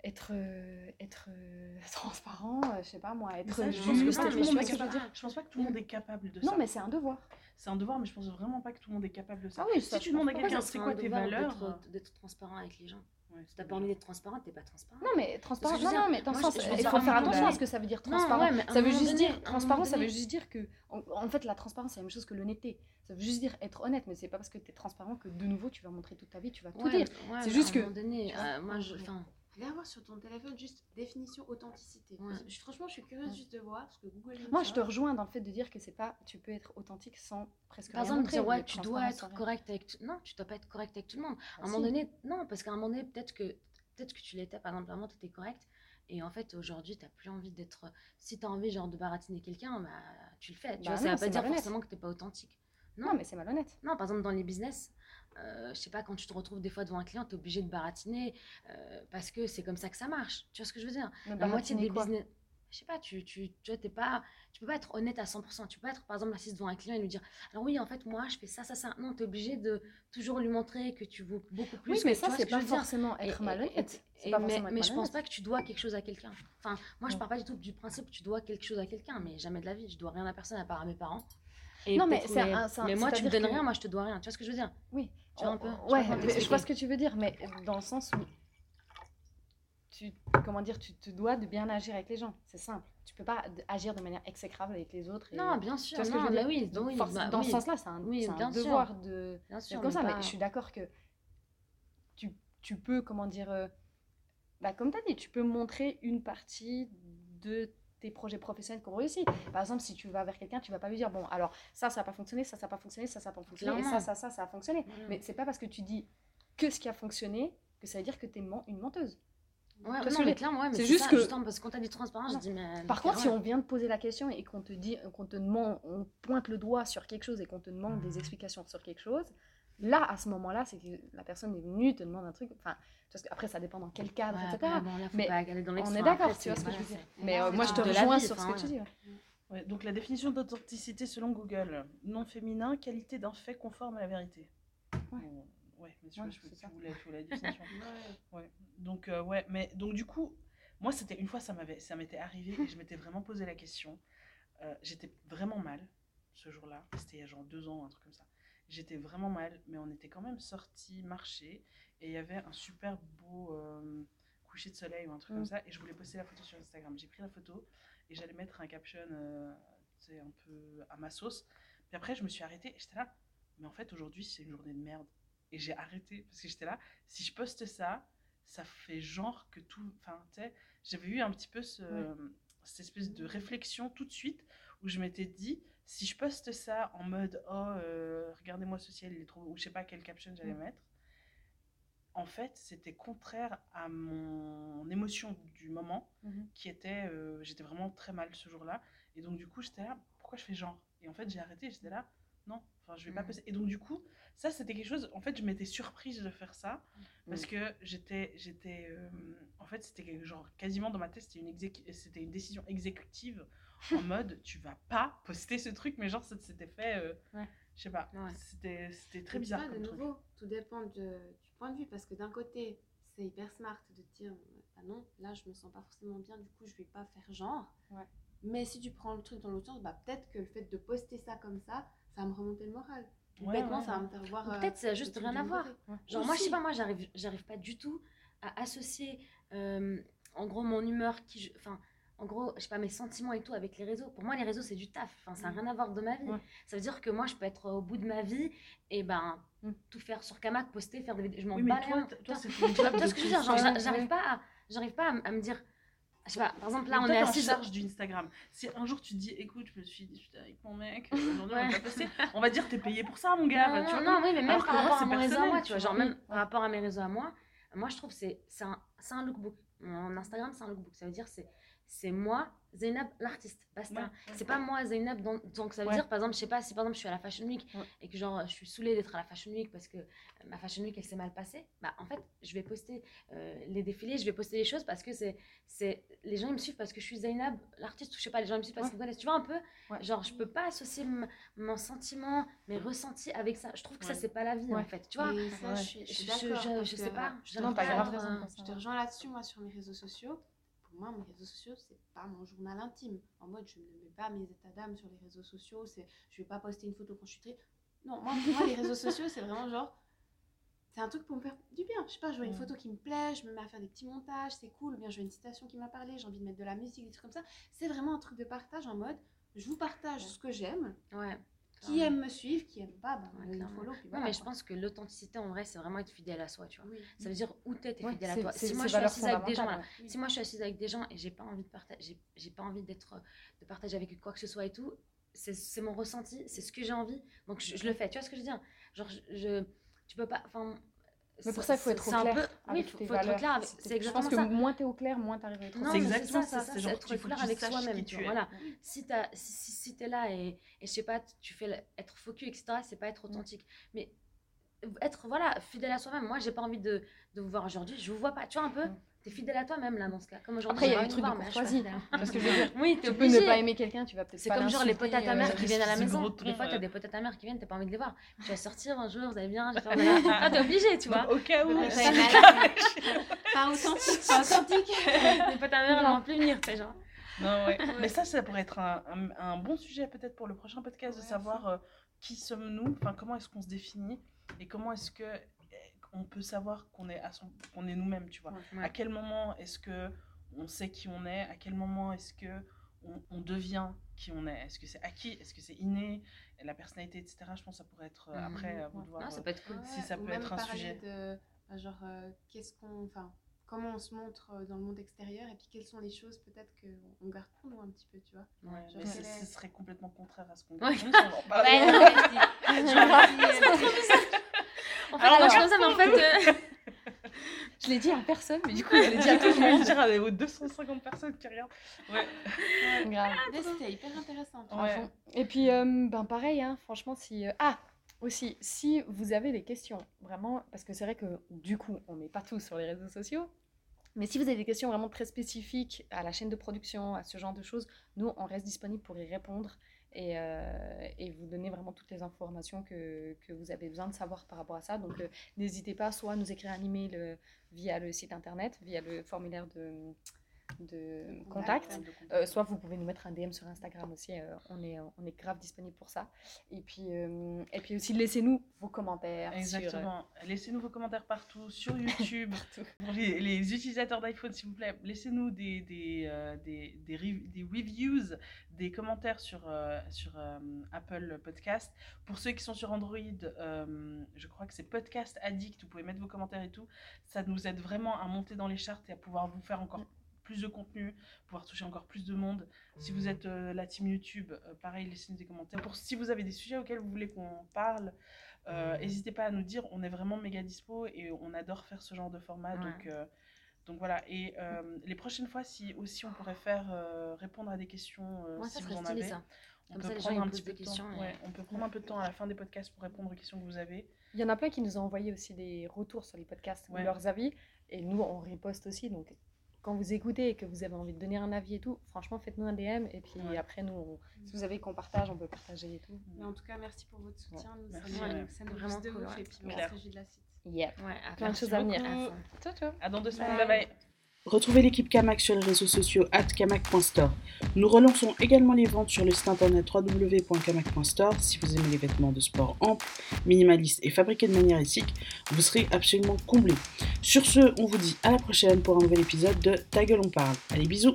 [SPEAKER 3] être, euh, être euh, [LAUGHS] transparent, euh, je sais pas moi, être
[SPEAKER 1] ça, je
[SPEAKER 3] juste.
[SPEAKER 1] pense que pas
[SPEAKER 3] que je veux
[SPEAKER 1] capable.
[SPEAKER 3] dire
[SPEAKER 1] Je pense pas que tout le monde est capable de
[SPEAKER 3] Non,
[SPEAKER 1] ça.
[SPEAKER 3] mais c'est un devoir.
[SPEAKER 1] C'est un devoir, mais je pense vraiment pas que tout le monde est capable de ça.
[SPEAKER 3] Ah oui,
[SPEAKER 1] si
[SPEAKER 3] ça,
[SPEAKER 1] tu demandes à quelqu'un c'est quoi tes valeurs
[SPEAKER 2] D'être transparent avec les gens.
[SPEAKER 1] Ouais,
[SPEAKER 2] Si t'as pas envie d'être transparent, t'es pas transparent.
[SPEAKER 3] Non, mais transparent.
[SPEAKER 2] Parce que je
[SPEAKER 3] Non, non, mais dans le sens, il faut faire attention à ce que ça veut dire
[SPEAKER 2] Non,
[SPEAKER 3] transparent.
[SPEAKER 2] ouais,
[SPEAKER 3] ça veut juste
[SPEAKER 2] donné-
[SPEAKER 3] dire transparent, ça veut juste dire que en, en fait la transparence c'est la même chose que l'honnêteté. Ça veut juste dire être honnête, mais c'est pas parce que tu es transparent que de nouveau tu vas montrer toute ta vie, tu vas tout
[SPEAKER 2] Ouais,
[SPEAKER 3] dire.
[SPEAKER 2] ouais,
[SPEAKER 3] C'est juste
[SPEAKER 2] à
[SPEAKER 3] que-
[SPEAKER 2] un moment donné,
[SPEAKER 3] tu vois,
[SPEAKER 2] euh, moi, je,
[SPEAKER 3] ouais.
[SPEAKER 2] enfin,
[SPEAKER 4] Regarde voir sur ton téléphone juste définition authenticité.
[SPEAKER 2] Ouais.
[SPEAKER 4] Parce que je- franchement, je suis curieuse
[SPEAKER 3] Ouais.
[SPEAKER 4] juste de voir ce que Google
[SPEAKER 3] Moi je te rejoins dans le fait de dire que c'est pas tu peux être authentique sans presque
[SPEAKER 2] par
[SPEAKER 3] rien
[SPEAKER 2] exemple, dire ouais, tu dois être correct avec. tout- Non, tu dois pas être correct avec tout le monde.
[SPEAKER 3] Ah,
[SPEAKER 2] À un moment
[SPEAKER 3] si.
[SPEAKER 2] donné, non, parce qu'à un moment donné, peut-être que peut-être que tu l'étais, par exemple, avant, tu étais correct. Et en fait, aujourd'hui, tu plus envie d'être. Si tu as envie, genre, de baratiner quelqu'un, bah, tu le fais. Tu
[SPEAKER 3] Bah
[SPEAKER 2] vois, ça va
[SPEAKER 3] c'est
[SPEAKER 2] pas dire
[SPEAKER 3] malhonnête.
[SPEAKER 2] forcément que tu pas authentique.
[SPEAKER 3] Non, mais c'est malhonnête.
[SPEAKER 2] Non, par exemple, dans les business, euh, je sais pas, quand tu te retrouves des fois devant un client, tu es obligé de baratiner euh, parce que c'est comme ça que ça marche. Tu vois ce que je veux dire? La moitié des business. Je sais pas, tu, tu, tu vois, pas, tu peux pas être honnête à 100%. Tu peux pas être, par exemple, assis devant un client et lui dire Alors, oui, en fait, moi, je fais ça, ça, ça. Non, tu es obligé de toujours lui montrer que tu vaux beaucoup plus.
[SPEAKER 3] Oui, mais ça c'est
[SPEAKER 2] ce
[SPEAKER 3] pas forcément être malhonnête.
[SPEAKER 2] mais,
[SPEAKER 3] être
[SPEAKER 2] mais je pense
[SPEAKER 3] malhonnête.
[SPEAKER 2] pas que tu dois quelque chose à quelqu'un. Enfin, moi, je pars pas du tout du principe que tu dois quelque chose à quelqu'un, mais jamais de la vie. Je dois rien à personne à part à mes parents. Et
[SPEAKER 3] Non, mais c'est un-
[SPEAKER 2] mais moi, tu me donnes
[SPEAKER 3] que-
[SPEAKER 2] rien, moi, je te dois rien. Tu vois ce que je veux dire?
[SPEAKER 3] Oui,
[SPEAKER 2] Tu vois un peu
[SPEAKER 3] ouais, mais je vois ce que tu veux dire, mais dans le sens où tu, comment dire, tu te dois de bien agir avec les gens. C'est simple. Tu peux pas agir de manière exécrable avec les autres. Et...
[SPEAKER 2] Non, bien sûr.
[SPEAKER 3] vois ce que
[SPEAKER 2] non,
[SPEAKER 3] je veux
[SPEAKER 2] mais
[SPEAKER 3] dire
[SPEAKER 2] oui,
[SPEAKER 3] Donc,
[SPEAKER 2] oui,
[SPEAKER 3] force-
[SPEAKER 2] bah
[SPEAKER 3] dans
[SPEAKER 2] oui,
[SPEAKER 3] ce sens-là, c'est un,
[SPEAKER 2] Oui,
[SPEAKER 3] c'est un
[SPEAKER 2] bien sûr.
[SPEAKER 3] devoir de
[SPEAKER 2] Bien sûr,
[SPEAKER 3] comme ça.
[SPEAKER 2] pas-
[SPEAKER 3] Mais je suis d'accord que tu, tu peux, comment dire, euh, bah, comme tu as dit, tu peux montrer une partie de tes projets professionnels qui ont réussi. Par exemple, si tu vas vers quelqu'un, tu vas pas lui dire, bon, alors ça, ça n'a pas fonctionné, ça, ça n'a pas fonctionné, ça, ça n'a pas fonctionné, et ça, ça, ça, ça a fonctionné.
[SPEAKER 2] Voilà.
[SPEAKER 3] Mais c'est pas parce que tu dis que ce qui a fonctionné que ça veut dire que tu es une menteuse.
[SPEAKER 2] Ouais,
[SPEAKER 3] ce
[SPEAKER 2] non, mais clairement, ouais, mais
[SPEAKER 3] C'est juste
[SPEAKER 2] ça,
[SPEAKER 3] que-
[SPEAKER 2] justement, parce quand t'as dit transparence,
[SPEAKER 3] Non.
[SPEAKER 2] je dis, mais.
[SPEAKER 3] Par contre, si on vient te poser la question et qu'on te dit, qu'on te demande, on pointe le doigt sur quelque chose et qu'on te demande des explications sur quelque chose, là, à ce moment-là, c'est que la personne est venue te demande un truc. Enfin, parce que après, ça dépend dans quel cadre,
[SPEAKER 2] Ouais,
[SPEAKER 3] etc.
[SPEAKER 2] bon, là,
[SPEAKER 3] Mais
[SPEAKER 2] dans
[SPEAKER 3] on est d'accord, tu vois ce que je veux dire. Mais euh, moi, je te rejoins
[SPEAKER 2] vie,
[SPEAKER 3] sur ce que tu dis.
[SPEAKER 2] ouais.
[SPEAKER 3] ouais.
[SPEAKER 1] Ouais, donc la définition d'authenticité selon Google, non féminin, qualité d'un fait conforme à la vérité.
[SPEAKER 3] Ouais.
[SPEAKER 1] Bon, ouais, mais je,
[SPEAKER 3] Ouais,
[SPEAKER 1] je-
[SPEAKER 3] c'est
[SPEAKER 1] tu
[SPEAKER 3] ça.
[SPEAKER 1] voulais, tu voulais la définition. [LAUGHS]
[SPEAKER 4] Ouais.
[SPEAKER 1] Ouais. Donc euh, ouais, mais donc du coup, moi c'était une fois ça m'avait ça m'était arrivé et je m'étais vraiment posé la question. Euh, j'étais vraiment mal ce jour-là. C'était il y a genre deux ans, un truc comme ça. J'étais vraiment mal, mais on était quand même sortis marcher et il y avait un super beau euh, coucher de soleil ou un truc
[SPEAKER 3] Mm.
[SPEAKER 1] comme ça et je voulais poster la photo sur Instagram. J'ai pris la photo et j'allais mettre un caption, euh, un peu à ma sauce. Puis après je me suis arrêtée et j'étais là. Mais en fait aujourd'hui c'est une journée de merde et j'ai arrêté parce que j'étais là. Si je poste ça, ça fait genre que tout. Enfin, tu sais, j'avais eu un petit peu ce, cette espèce de réflexion tout de suite où je m'étais dit, si je poste ça en mode oh, euh, regardez-moi ce ciel, il est trop. ou je sais pas quel caption j'allais
[SPEAKER 3] Mm.
[SPEAKER 1] mettre, en fait, c'était contraire à mon émotion du moment
[SPEAKER 3] Mhm.
[SPEAKER 1] qui était. euh, j'étais vraiment très mal ce jour-là. Et donc, du coup, j'étais là, pourquoi je fais genre? Et en fait, j'ai arrêté, j'étais là, non, enfin, je vais pas
[SPEAKER 2] Mhm.
[SPEAKER 1] poster. Et donc, du coup, ça, c'était quelque chose. En fait, je m'étais surprise de faire ça parce
[SPEAKER 2] Mhm.
[SPEAKER 1] que j'étais. j'étais euh, en fait, c'était genre quasiment dans ma tête, c'était une, c'était une décision exécutive en mode tu vas pas poster ce truc, mais genre, ça s'était fait. euh,
[SPEAKER 3] Ouais.
[SPEAKER 1] Je sais pas,
[SPEAKER 2] Ouais.
[SPEAKER 1] c'était c'était très bizarre.
[SPEAKER 4] de
[SPEAKER 1] truc.
[SPEAKER 4] nouveau, tout dépend de- du point de vue. Parce que d'un côté, c'est hyper smart de te dire ah non, là je me sens pas forcément bien, du coup je vais pas faire genre.
[SPEAKER 3] Ouais.
[SPEAKER 4] Mais si tu prends le truc dans l'autre sens, bah, peut-être que le fait de poster ça comme ça, ça va me remonter le moral.
[SPEAKER 1] Ouais,
[SPEAKER 4] Bêtement,
[SPEAKER 1] ouais,
[SPEAKER 4] ça va me faire voir. Euh,
[SPEAKER 2] peut-être ça a juste rien à voir. Genre, moi, je sais pas, moi, j'arrive, j'arrive pas du tout à associer, euh, en gros, mon humeur, qui, je- enfin, en gros, je sais pas, mes sentiments et tout avec les réseaux. Pour moi, les réseaux, c'est du taf. Enfin, ça n'a
[SPEAKER 4] Mm.
[SPEAKER 2] rien à voir de ma vie.
[SPEAKER 3] Ouais.
[SPEAKER 2] Ça veut dire que moi, je peux être au bout de ma vie et ben,
[SPEAKER 3] Mm.
[SPEAKER 2] tout faire sur Kamak, poster, faire des vidéos. Je m'en
[SPEAKER 1] Oui,
[SPEAKER 2] bats
[SPEAKER 1] toi, toi, c'est [LAUGHS]
[SPEAKER 2] ce que je veux dire j'arrive pas, à, j'arrive pas à, me dire. Je sais pas, par exemple, là, on est assis.
[SPEAKER 1] charge du Instagram. Si un jour tu te dis, écoute, je me suis disputée avec mon mec, [LAUGHS] aujourd'hui on va passer, on va dire t'es payé pour ça, mon gars.
[SPEAKER 2] Non,
[SPEAKER 1] bah, tu
[SPEAKER 2] non,
[SPEAKER 1] vois,
[SPEAKER 2] non, oui, mais même par rapport à mon réseau à moi,
[SPEAKER 1] tu
[SPEAKER 2] vois, genre même par rapport à mes réseaux à moi, moi je trouve que c'est c'est un, c'est un lookbook. Mon Instagram, c'est un lookbook. Ça veut dire c'est c'est moi, Zainab, l'artiste. Basta.
[SPEAKER 1] Ouais, ouais.
[SPEAKER 2] C'est pas moi, Zainab. dans- Donc ça veut
[SPEAKER 1] Ouais.
[SPEAKER 2] dire, par exemple, je sais pas, si par exemple je suis à la Fashion Week
[SPEAKER 3] Ouais.
[SPEAKER 2] et que genre je suis saoulée d'être à la Fashion Week parce que euh, ma Fashion Week elle s'est mal passée, bah en fait je vais poster euh, les défilés, je vais poster les choses parce que c'est c'est les gens ils me suivent parce que je suis Zainab, l'artiste. ou Je sais pas, les gens ils me suivent parce
[SPEAKER 3] Ouais.
[SPEAKER 2] qu'ils me connaissent. Tu vois un peu,
[SPEAKER 3] Ouais.
[SPEAKER 2] genre je peux pas associer mon sentiment, mes ressentis avec ça. Je trouve que ça c'est pas la vie en fait. Tu vois.
[SPEAKER 4] Mais ça,
[SPEAKER 3] Ouais.
[SPEAKER 4] je suis, je
[SPEAKER 2] Je- je- sais pas,
[SPEAKER 4] euh, Je te
[SPEAKER 2] j'arrive
[SPEAKER 3] Non,
[SPEAKER 2] pas
[SPEAKER 3] grave pour
[SPEAKER 4] Je te rejoins là-dessus, moi, sur mes réseaux sociaux. Pour moi, mes réseaux sociaux, c'est pas mon journal intime. En mode, je ne mets pas mes états d'âme sur les réseaux sociaux. C'est, je vais pas poster une photo quand je suis triste. Non, moi, pour moi, les réseaux sociaux, c'est vraiment genre. C'est un truc pour me faire du bien. Je sais pas, je vois une photo qui me plaît, je me mets à faire des petits montages, c'est cool. Ou bien je vois une citation qui m'a parlé, j'ai envie de mettre de la musique, des trucs comme ça. C'est vraiment un truc de partage en mode, je vous partage ce que j'aime.
[SPEAKER 2] Ouais.
[SPEAKER 4] Qui aime me suivre, qui aime pas, bah,
[SPEAKER 2] Ouais,
[SPEAKER 4] me
[SPEAKER 2] clairement.
[SPEAKER 4] follow. Puis
[SPEAKER 2] Non,
[SPEAKER 4] voilà,
[SPEAKER 2] mais je
[SPEAKER 4] quoi.
[SPEAKER 2] pense que l'authenticité en vrai, c'est vraiment être fidèle à soi, tu vois.
[SPEAKER 4] Oui.
[SPEAKER 2] Ça veut dire où t'es, t'es
[SPEAKER 3] Ouais,
[SPEAKER 2] fidèle à toi. Si moi je suis assise avec des gens, si moi je suis assise avec des gens et j'ai pas envie de partager, j'ai- j'ai pas envie d'être, de partager avec eux quoi que ce soit et tout, c'est c'est mon ressenti, c'est ce que j'ai envie, donc je, je le fais. Tu vois ce que je veux dire? Genre, je, je- tu peux pas, enfin.
[SPEAKER 3] Mais pour ça, il faut être au
[SPEAKER 2] un
[SPEAKER 3] clair.
[SPEAKER 2] peu- Oui,
[SPEAKER 3] avec
[SPEAKER 2] il faut,
[SPEAKER 3] tes
[SPEAKER 2] faut être clair avec.
[SPEAKER 3] C'est-
[SPEAKER 2] exactement
[SPEAKER 3] Je pense
[SPEAKER 2] ça.
[SPEAKER 3] que moins t'es au clair, moins t'arrives à être au
[SPEAKER 2] Non,
[SPEAKER 1] C'est
[SPEAKER 3] clair.
[SPEAKER 1] exactement
[SPEAKER 2] ça, c'est
[SPEAKER 1] genre,
[SPEAKER 2] être
[SPEAKER 1] il faut que
[SPEAKER 2] clair avec soi-même.
[SPEAKER 1] es.
[SPEAKER 2] Voilà. Si, t'as- si, si, si t'es là et, et je sais pas, tu fais être focus, etc., c'est pas être authentique. Mais être, voilà, fidèle à soi-même. Moi, j'ai pas envie de, de vous voir aujourd'hui, je vous vois pas. Tu vois un peu. T'es fidèle à toi-même là dans ce cas. Comme aujourd'hui,
[SPEAKER 3] Après, il y a
[SPEAKER 2] envie
[SPEAKER 3] truc de
[SPEAKER 2] voir, là,
[SPEAKER 3] courtoisie.
[SPEAKER 2] fidèle.
[SPEAKER 3] Parce que je veux dire,
[SPEAKER 2] Oui,
[SPEAKER 3] tu peux ne pas aimer quelqu'un, tu vas peut-être
[SPEAKER 2] C'est comme genre les potes à ta mère
[SPEAKER 3] euh,
[SPEAKER 2] qui viennent à la maison. Des fois, t'as des potes à ta mère qui viennent, t'as pas envie de les voir. Tu vas sortir un jour, vous allez bien. [LAUGHS] Ah, t'es obligé, tu vois.
[SPEAKER 1] Au cas où. [LAUGHS]
[SPEAKER 4] Pas authentique, pas authentique. [LAUGHS]
[SPEAKER 2] Les potes à ta mère, elles vont plus venir, tu sais, genre.
[SPEAKER 1] Non, ouais. Mais ça, ça pourrait être un, un- un bon sujet peut-être pour le prochain podcast de
[SPEAKER 4] Ouais,
[SPEAKER 1] savoir euh, qui sommes-nous, enfin comment est-ce qu'on se définit et comment est-ce que on peut savoir qu'on est à son, qu'on est nous-mêmes, tu vois.
[SPEAKER 2] Ouais.
[SPEAKER 1] À quel moment est-ce que on sait qui on est? À quel moment est-ce que on, on devient qui on est? Est-ce que c'est acquis? Est-ce que c'est inné? La personnalité, etc. Je pense que ça pourrait être euh,
[SPEAKER 2] Mhm.
[SPEAKER 1] après à vous de voir.
[SPEAKER 2] Non, ça
[SPEAKER 1] euh,
[SPEAKER 2] peut être cool.
[SPEAKER 1] Si ça peut
[SPEAKER 4] même
[SPEAKER 1] être un sujet.
[SPEAKER 4] de bah, genre euh, qu'est-ce qu'on enfin comment on se montre euh, dans le monde extérieur et puis quelles sont les choses peut-être qu'on garde pour nous un petit peu tu vois
[SPEAKER 1] Ouais,
[SPEAKER 4] Genre,
[SPEAKER 1] mais
[SPEAKER 4] quel
[SPEAKER 1] ce,
[SPEAKER 4] est-
[SPEAKER 1] ce serait complètement contraire à ce qu'on
[SPEAKER 2] Ouais. Ouais, non, mais [LAUGHS] [LAUGHS] On fait
[SPEAKER 1] Alors,
[SPEAKER 2] ça, mais en fait. euh,
[SPEAKER 3] Je l'ai dit à personne, mais du coup, je l'ai dit à tout le
[SPEAKER 1] Je vais
[SPEAKER 3] monde.
[SPEAKER 1] dire à aux 250 personnes qui regardent. Ouais.
[SPEAKER 3] Grave.
[SPEAKER 4] Mais C'était hyper intéressant.
[SPEAKER 1] Ouais.
[SPEAKER 3] Et puis, euh, ben pareil, hein, franchement, si... euh, Ah aussi, si vous avez des questions, vraiment, parce que c'est vrai que du coup, on met pas tout sur les réseaux sociaux, mais si vous avez des questions vraiment très spécifiques à la chaîne de production, à ce genre de choses, nous, on reste disponible pour y répondre et, euh, et vous donner vraiment toutes les informations que, que vous avez besoin de savoir par rapport à ça. Donc, euh, n'hésitez pas soit à nous écrire un email euh, via le site internet, via le formulaire de, de contact. Euh, soit vous pouvez nous mettre un DM sur Instagram aussi, euh, on, est, on est grave disponible pour ça. Et puis, euh, et puis aussi, laissez-nous vos commentaires.
[SPEAKER 1] Exactement. Laissez-nous vos commentaires partout, sur [LAUGHS] YouTube.
[SPEAKER 3] partout.
[SPEAKER 1] Pour les, les utilisateurs d'iPhone, s'il vous plaît, laissez-nous des, des, des, des, rev- des reviews, des commentaires sur, sur Apple Podcast. Pour ceux qui sont sur Android, je crois que c'est Podcast Addict, vous pouvez mettre vos commentaires et tout. Ça nous aide vraiment à monter dans les charts et à pouvoir vous faire encore plus de contenu, pouvoir toucher encore plus de monde. Si vous êtes euh, la team YouTube, euh, pareil, laissez-nous des commentaires. Pour, si vous avez des sujets auxquels vous voulez qu'on parle, euh, n'hésitez pas à nous dire. On est vraiment méga dispo et on adore faire ce genre de format.
[SPEAKER 2] Ouais.
[SPEAKER 1] Donc, donc voilà. Et les prochaines fois, si aussi on pourrait faire répondre à des questions, si vous en avez.
[SPEAKER 2] ça.
[SPEAKER 1] On
[SPEAKER 2] Comme
[SPEAKER 1] peut
[SPEAKER 2] ça,
[SPEAKER 1] prendre un petit peu de temps.
[SPEAKER 2] questions et-
[SPEAKER 1] ouais, on peut prendre un peu de temps à la fin des podcasts pour répondre aux questions que vous avez.
[SPEAKER 3] Il y en a plein qui nous ont envoyé aussi des retours sur les podcasts ou leurs avis. Et nous, on riposte aussi. Donc, quand vous écoutez et que vous avez envie de donner un avis et tout, franchement, faites-nous un DM. Et puis
[SPEAKER 1] Ouais.
[SPEAKER 3] après, nous, on- si vous avez qu'on partage, on peut partager et tout.
[SPEAKER 4] Mais en tout cas, merci pour votre soutien. Nous,
[SPEAKER 1] Merci,
[SPEAKER 4] ça, nous, ça nous
[SPEAKER 2] Vraiment
[SPEAKER 4] de
[SPEAKER 2] cool,
[SPEAKER 4] ouf. Et puis, on se réjouit de la suite.
[SPEAKER 3] Yeah.
[SPEAKER 2] Ouais, à
[SPEAKER 3] Plein de choses à venir. Ciao, ciao.
[SPEAKER 1] À dans deux semaines.
[SPEAKER 2] Bye.
[SPEAKER 1] Bye bye. Retrouvez l'équipe Kamak sur les réseaux sociaux at kamak.store. Nous relançons également les ventes sur le site internet www.kamak.store. Si vous aimez les vêtements de sport amples, minimalistes et fabriqués de manière éthique, vous serez absolument comblés. Sur ce, on vous dit à la prochaine pour un nouvel épisode de Ta gueule on parle. Allez bisous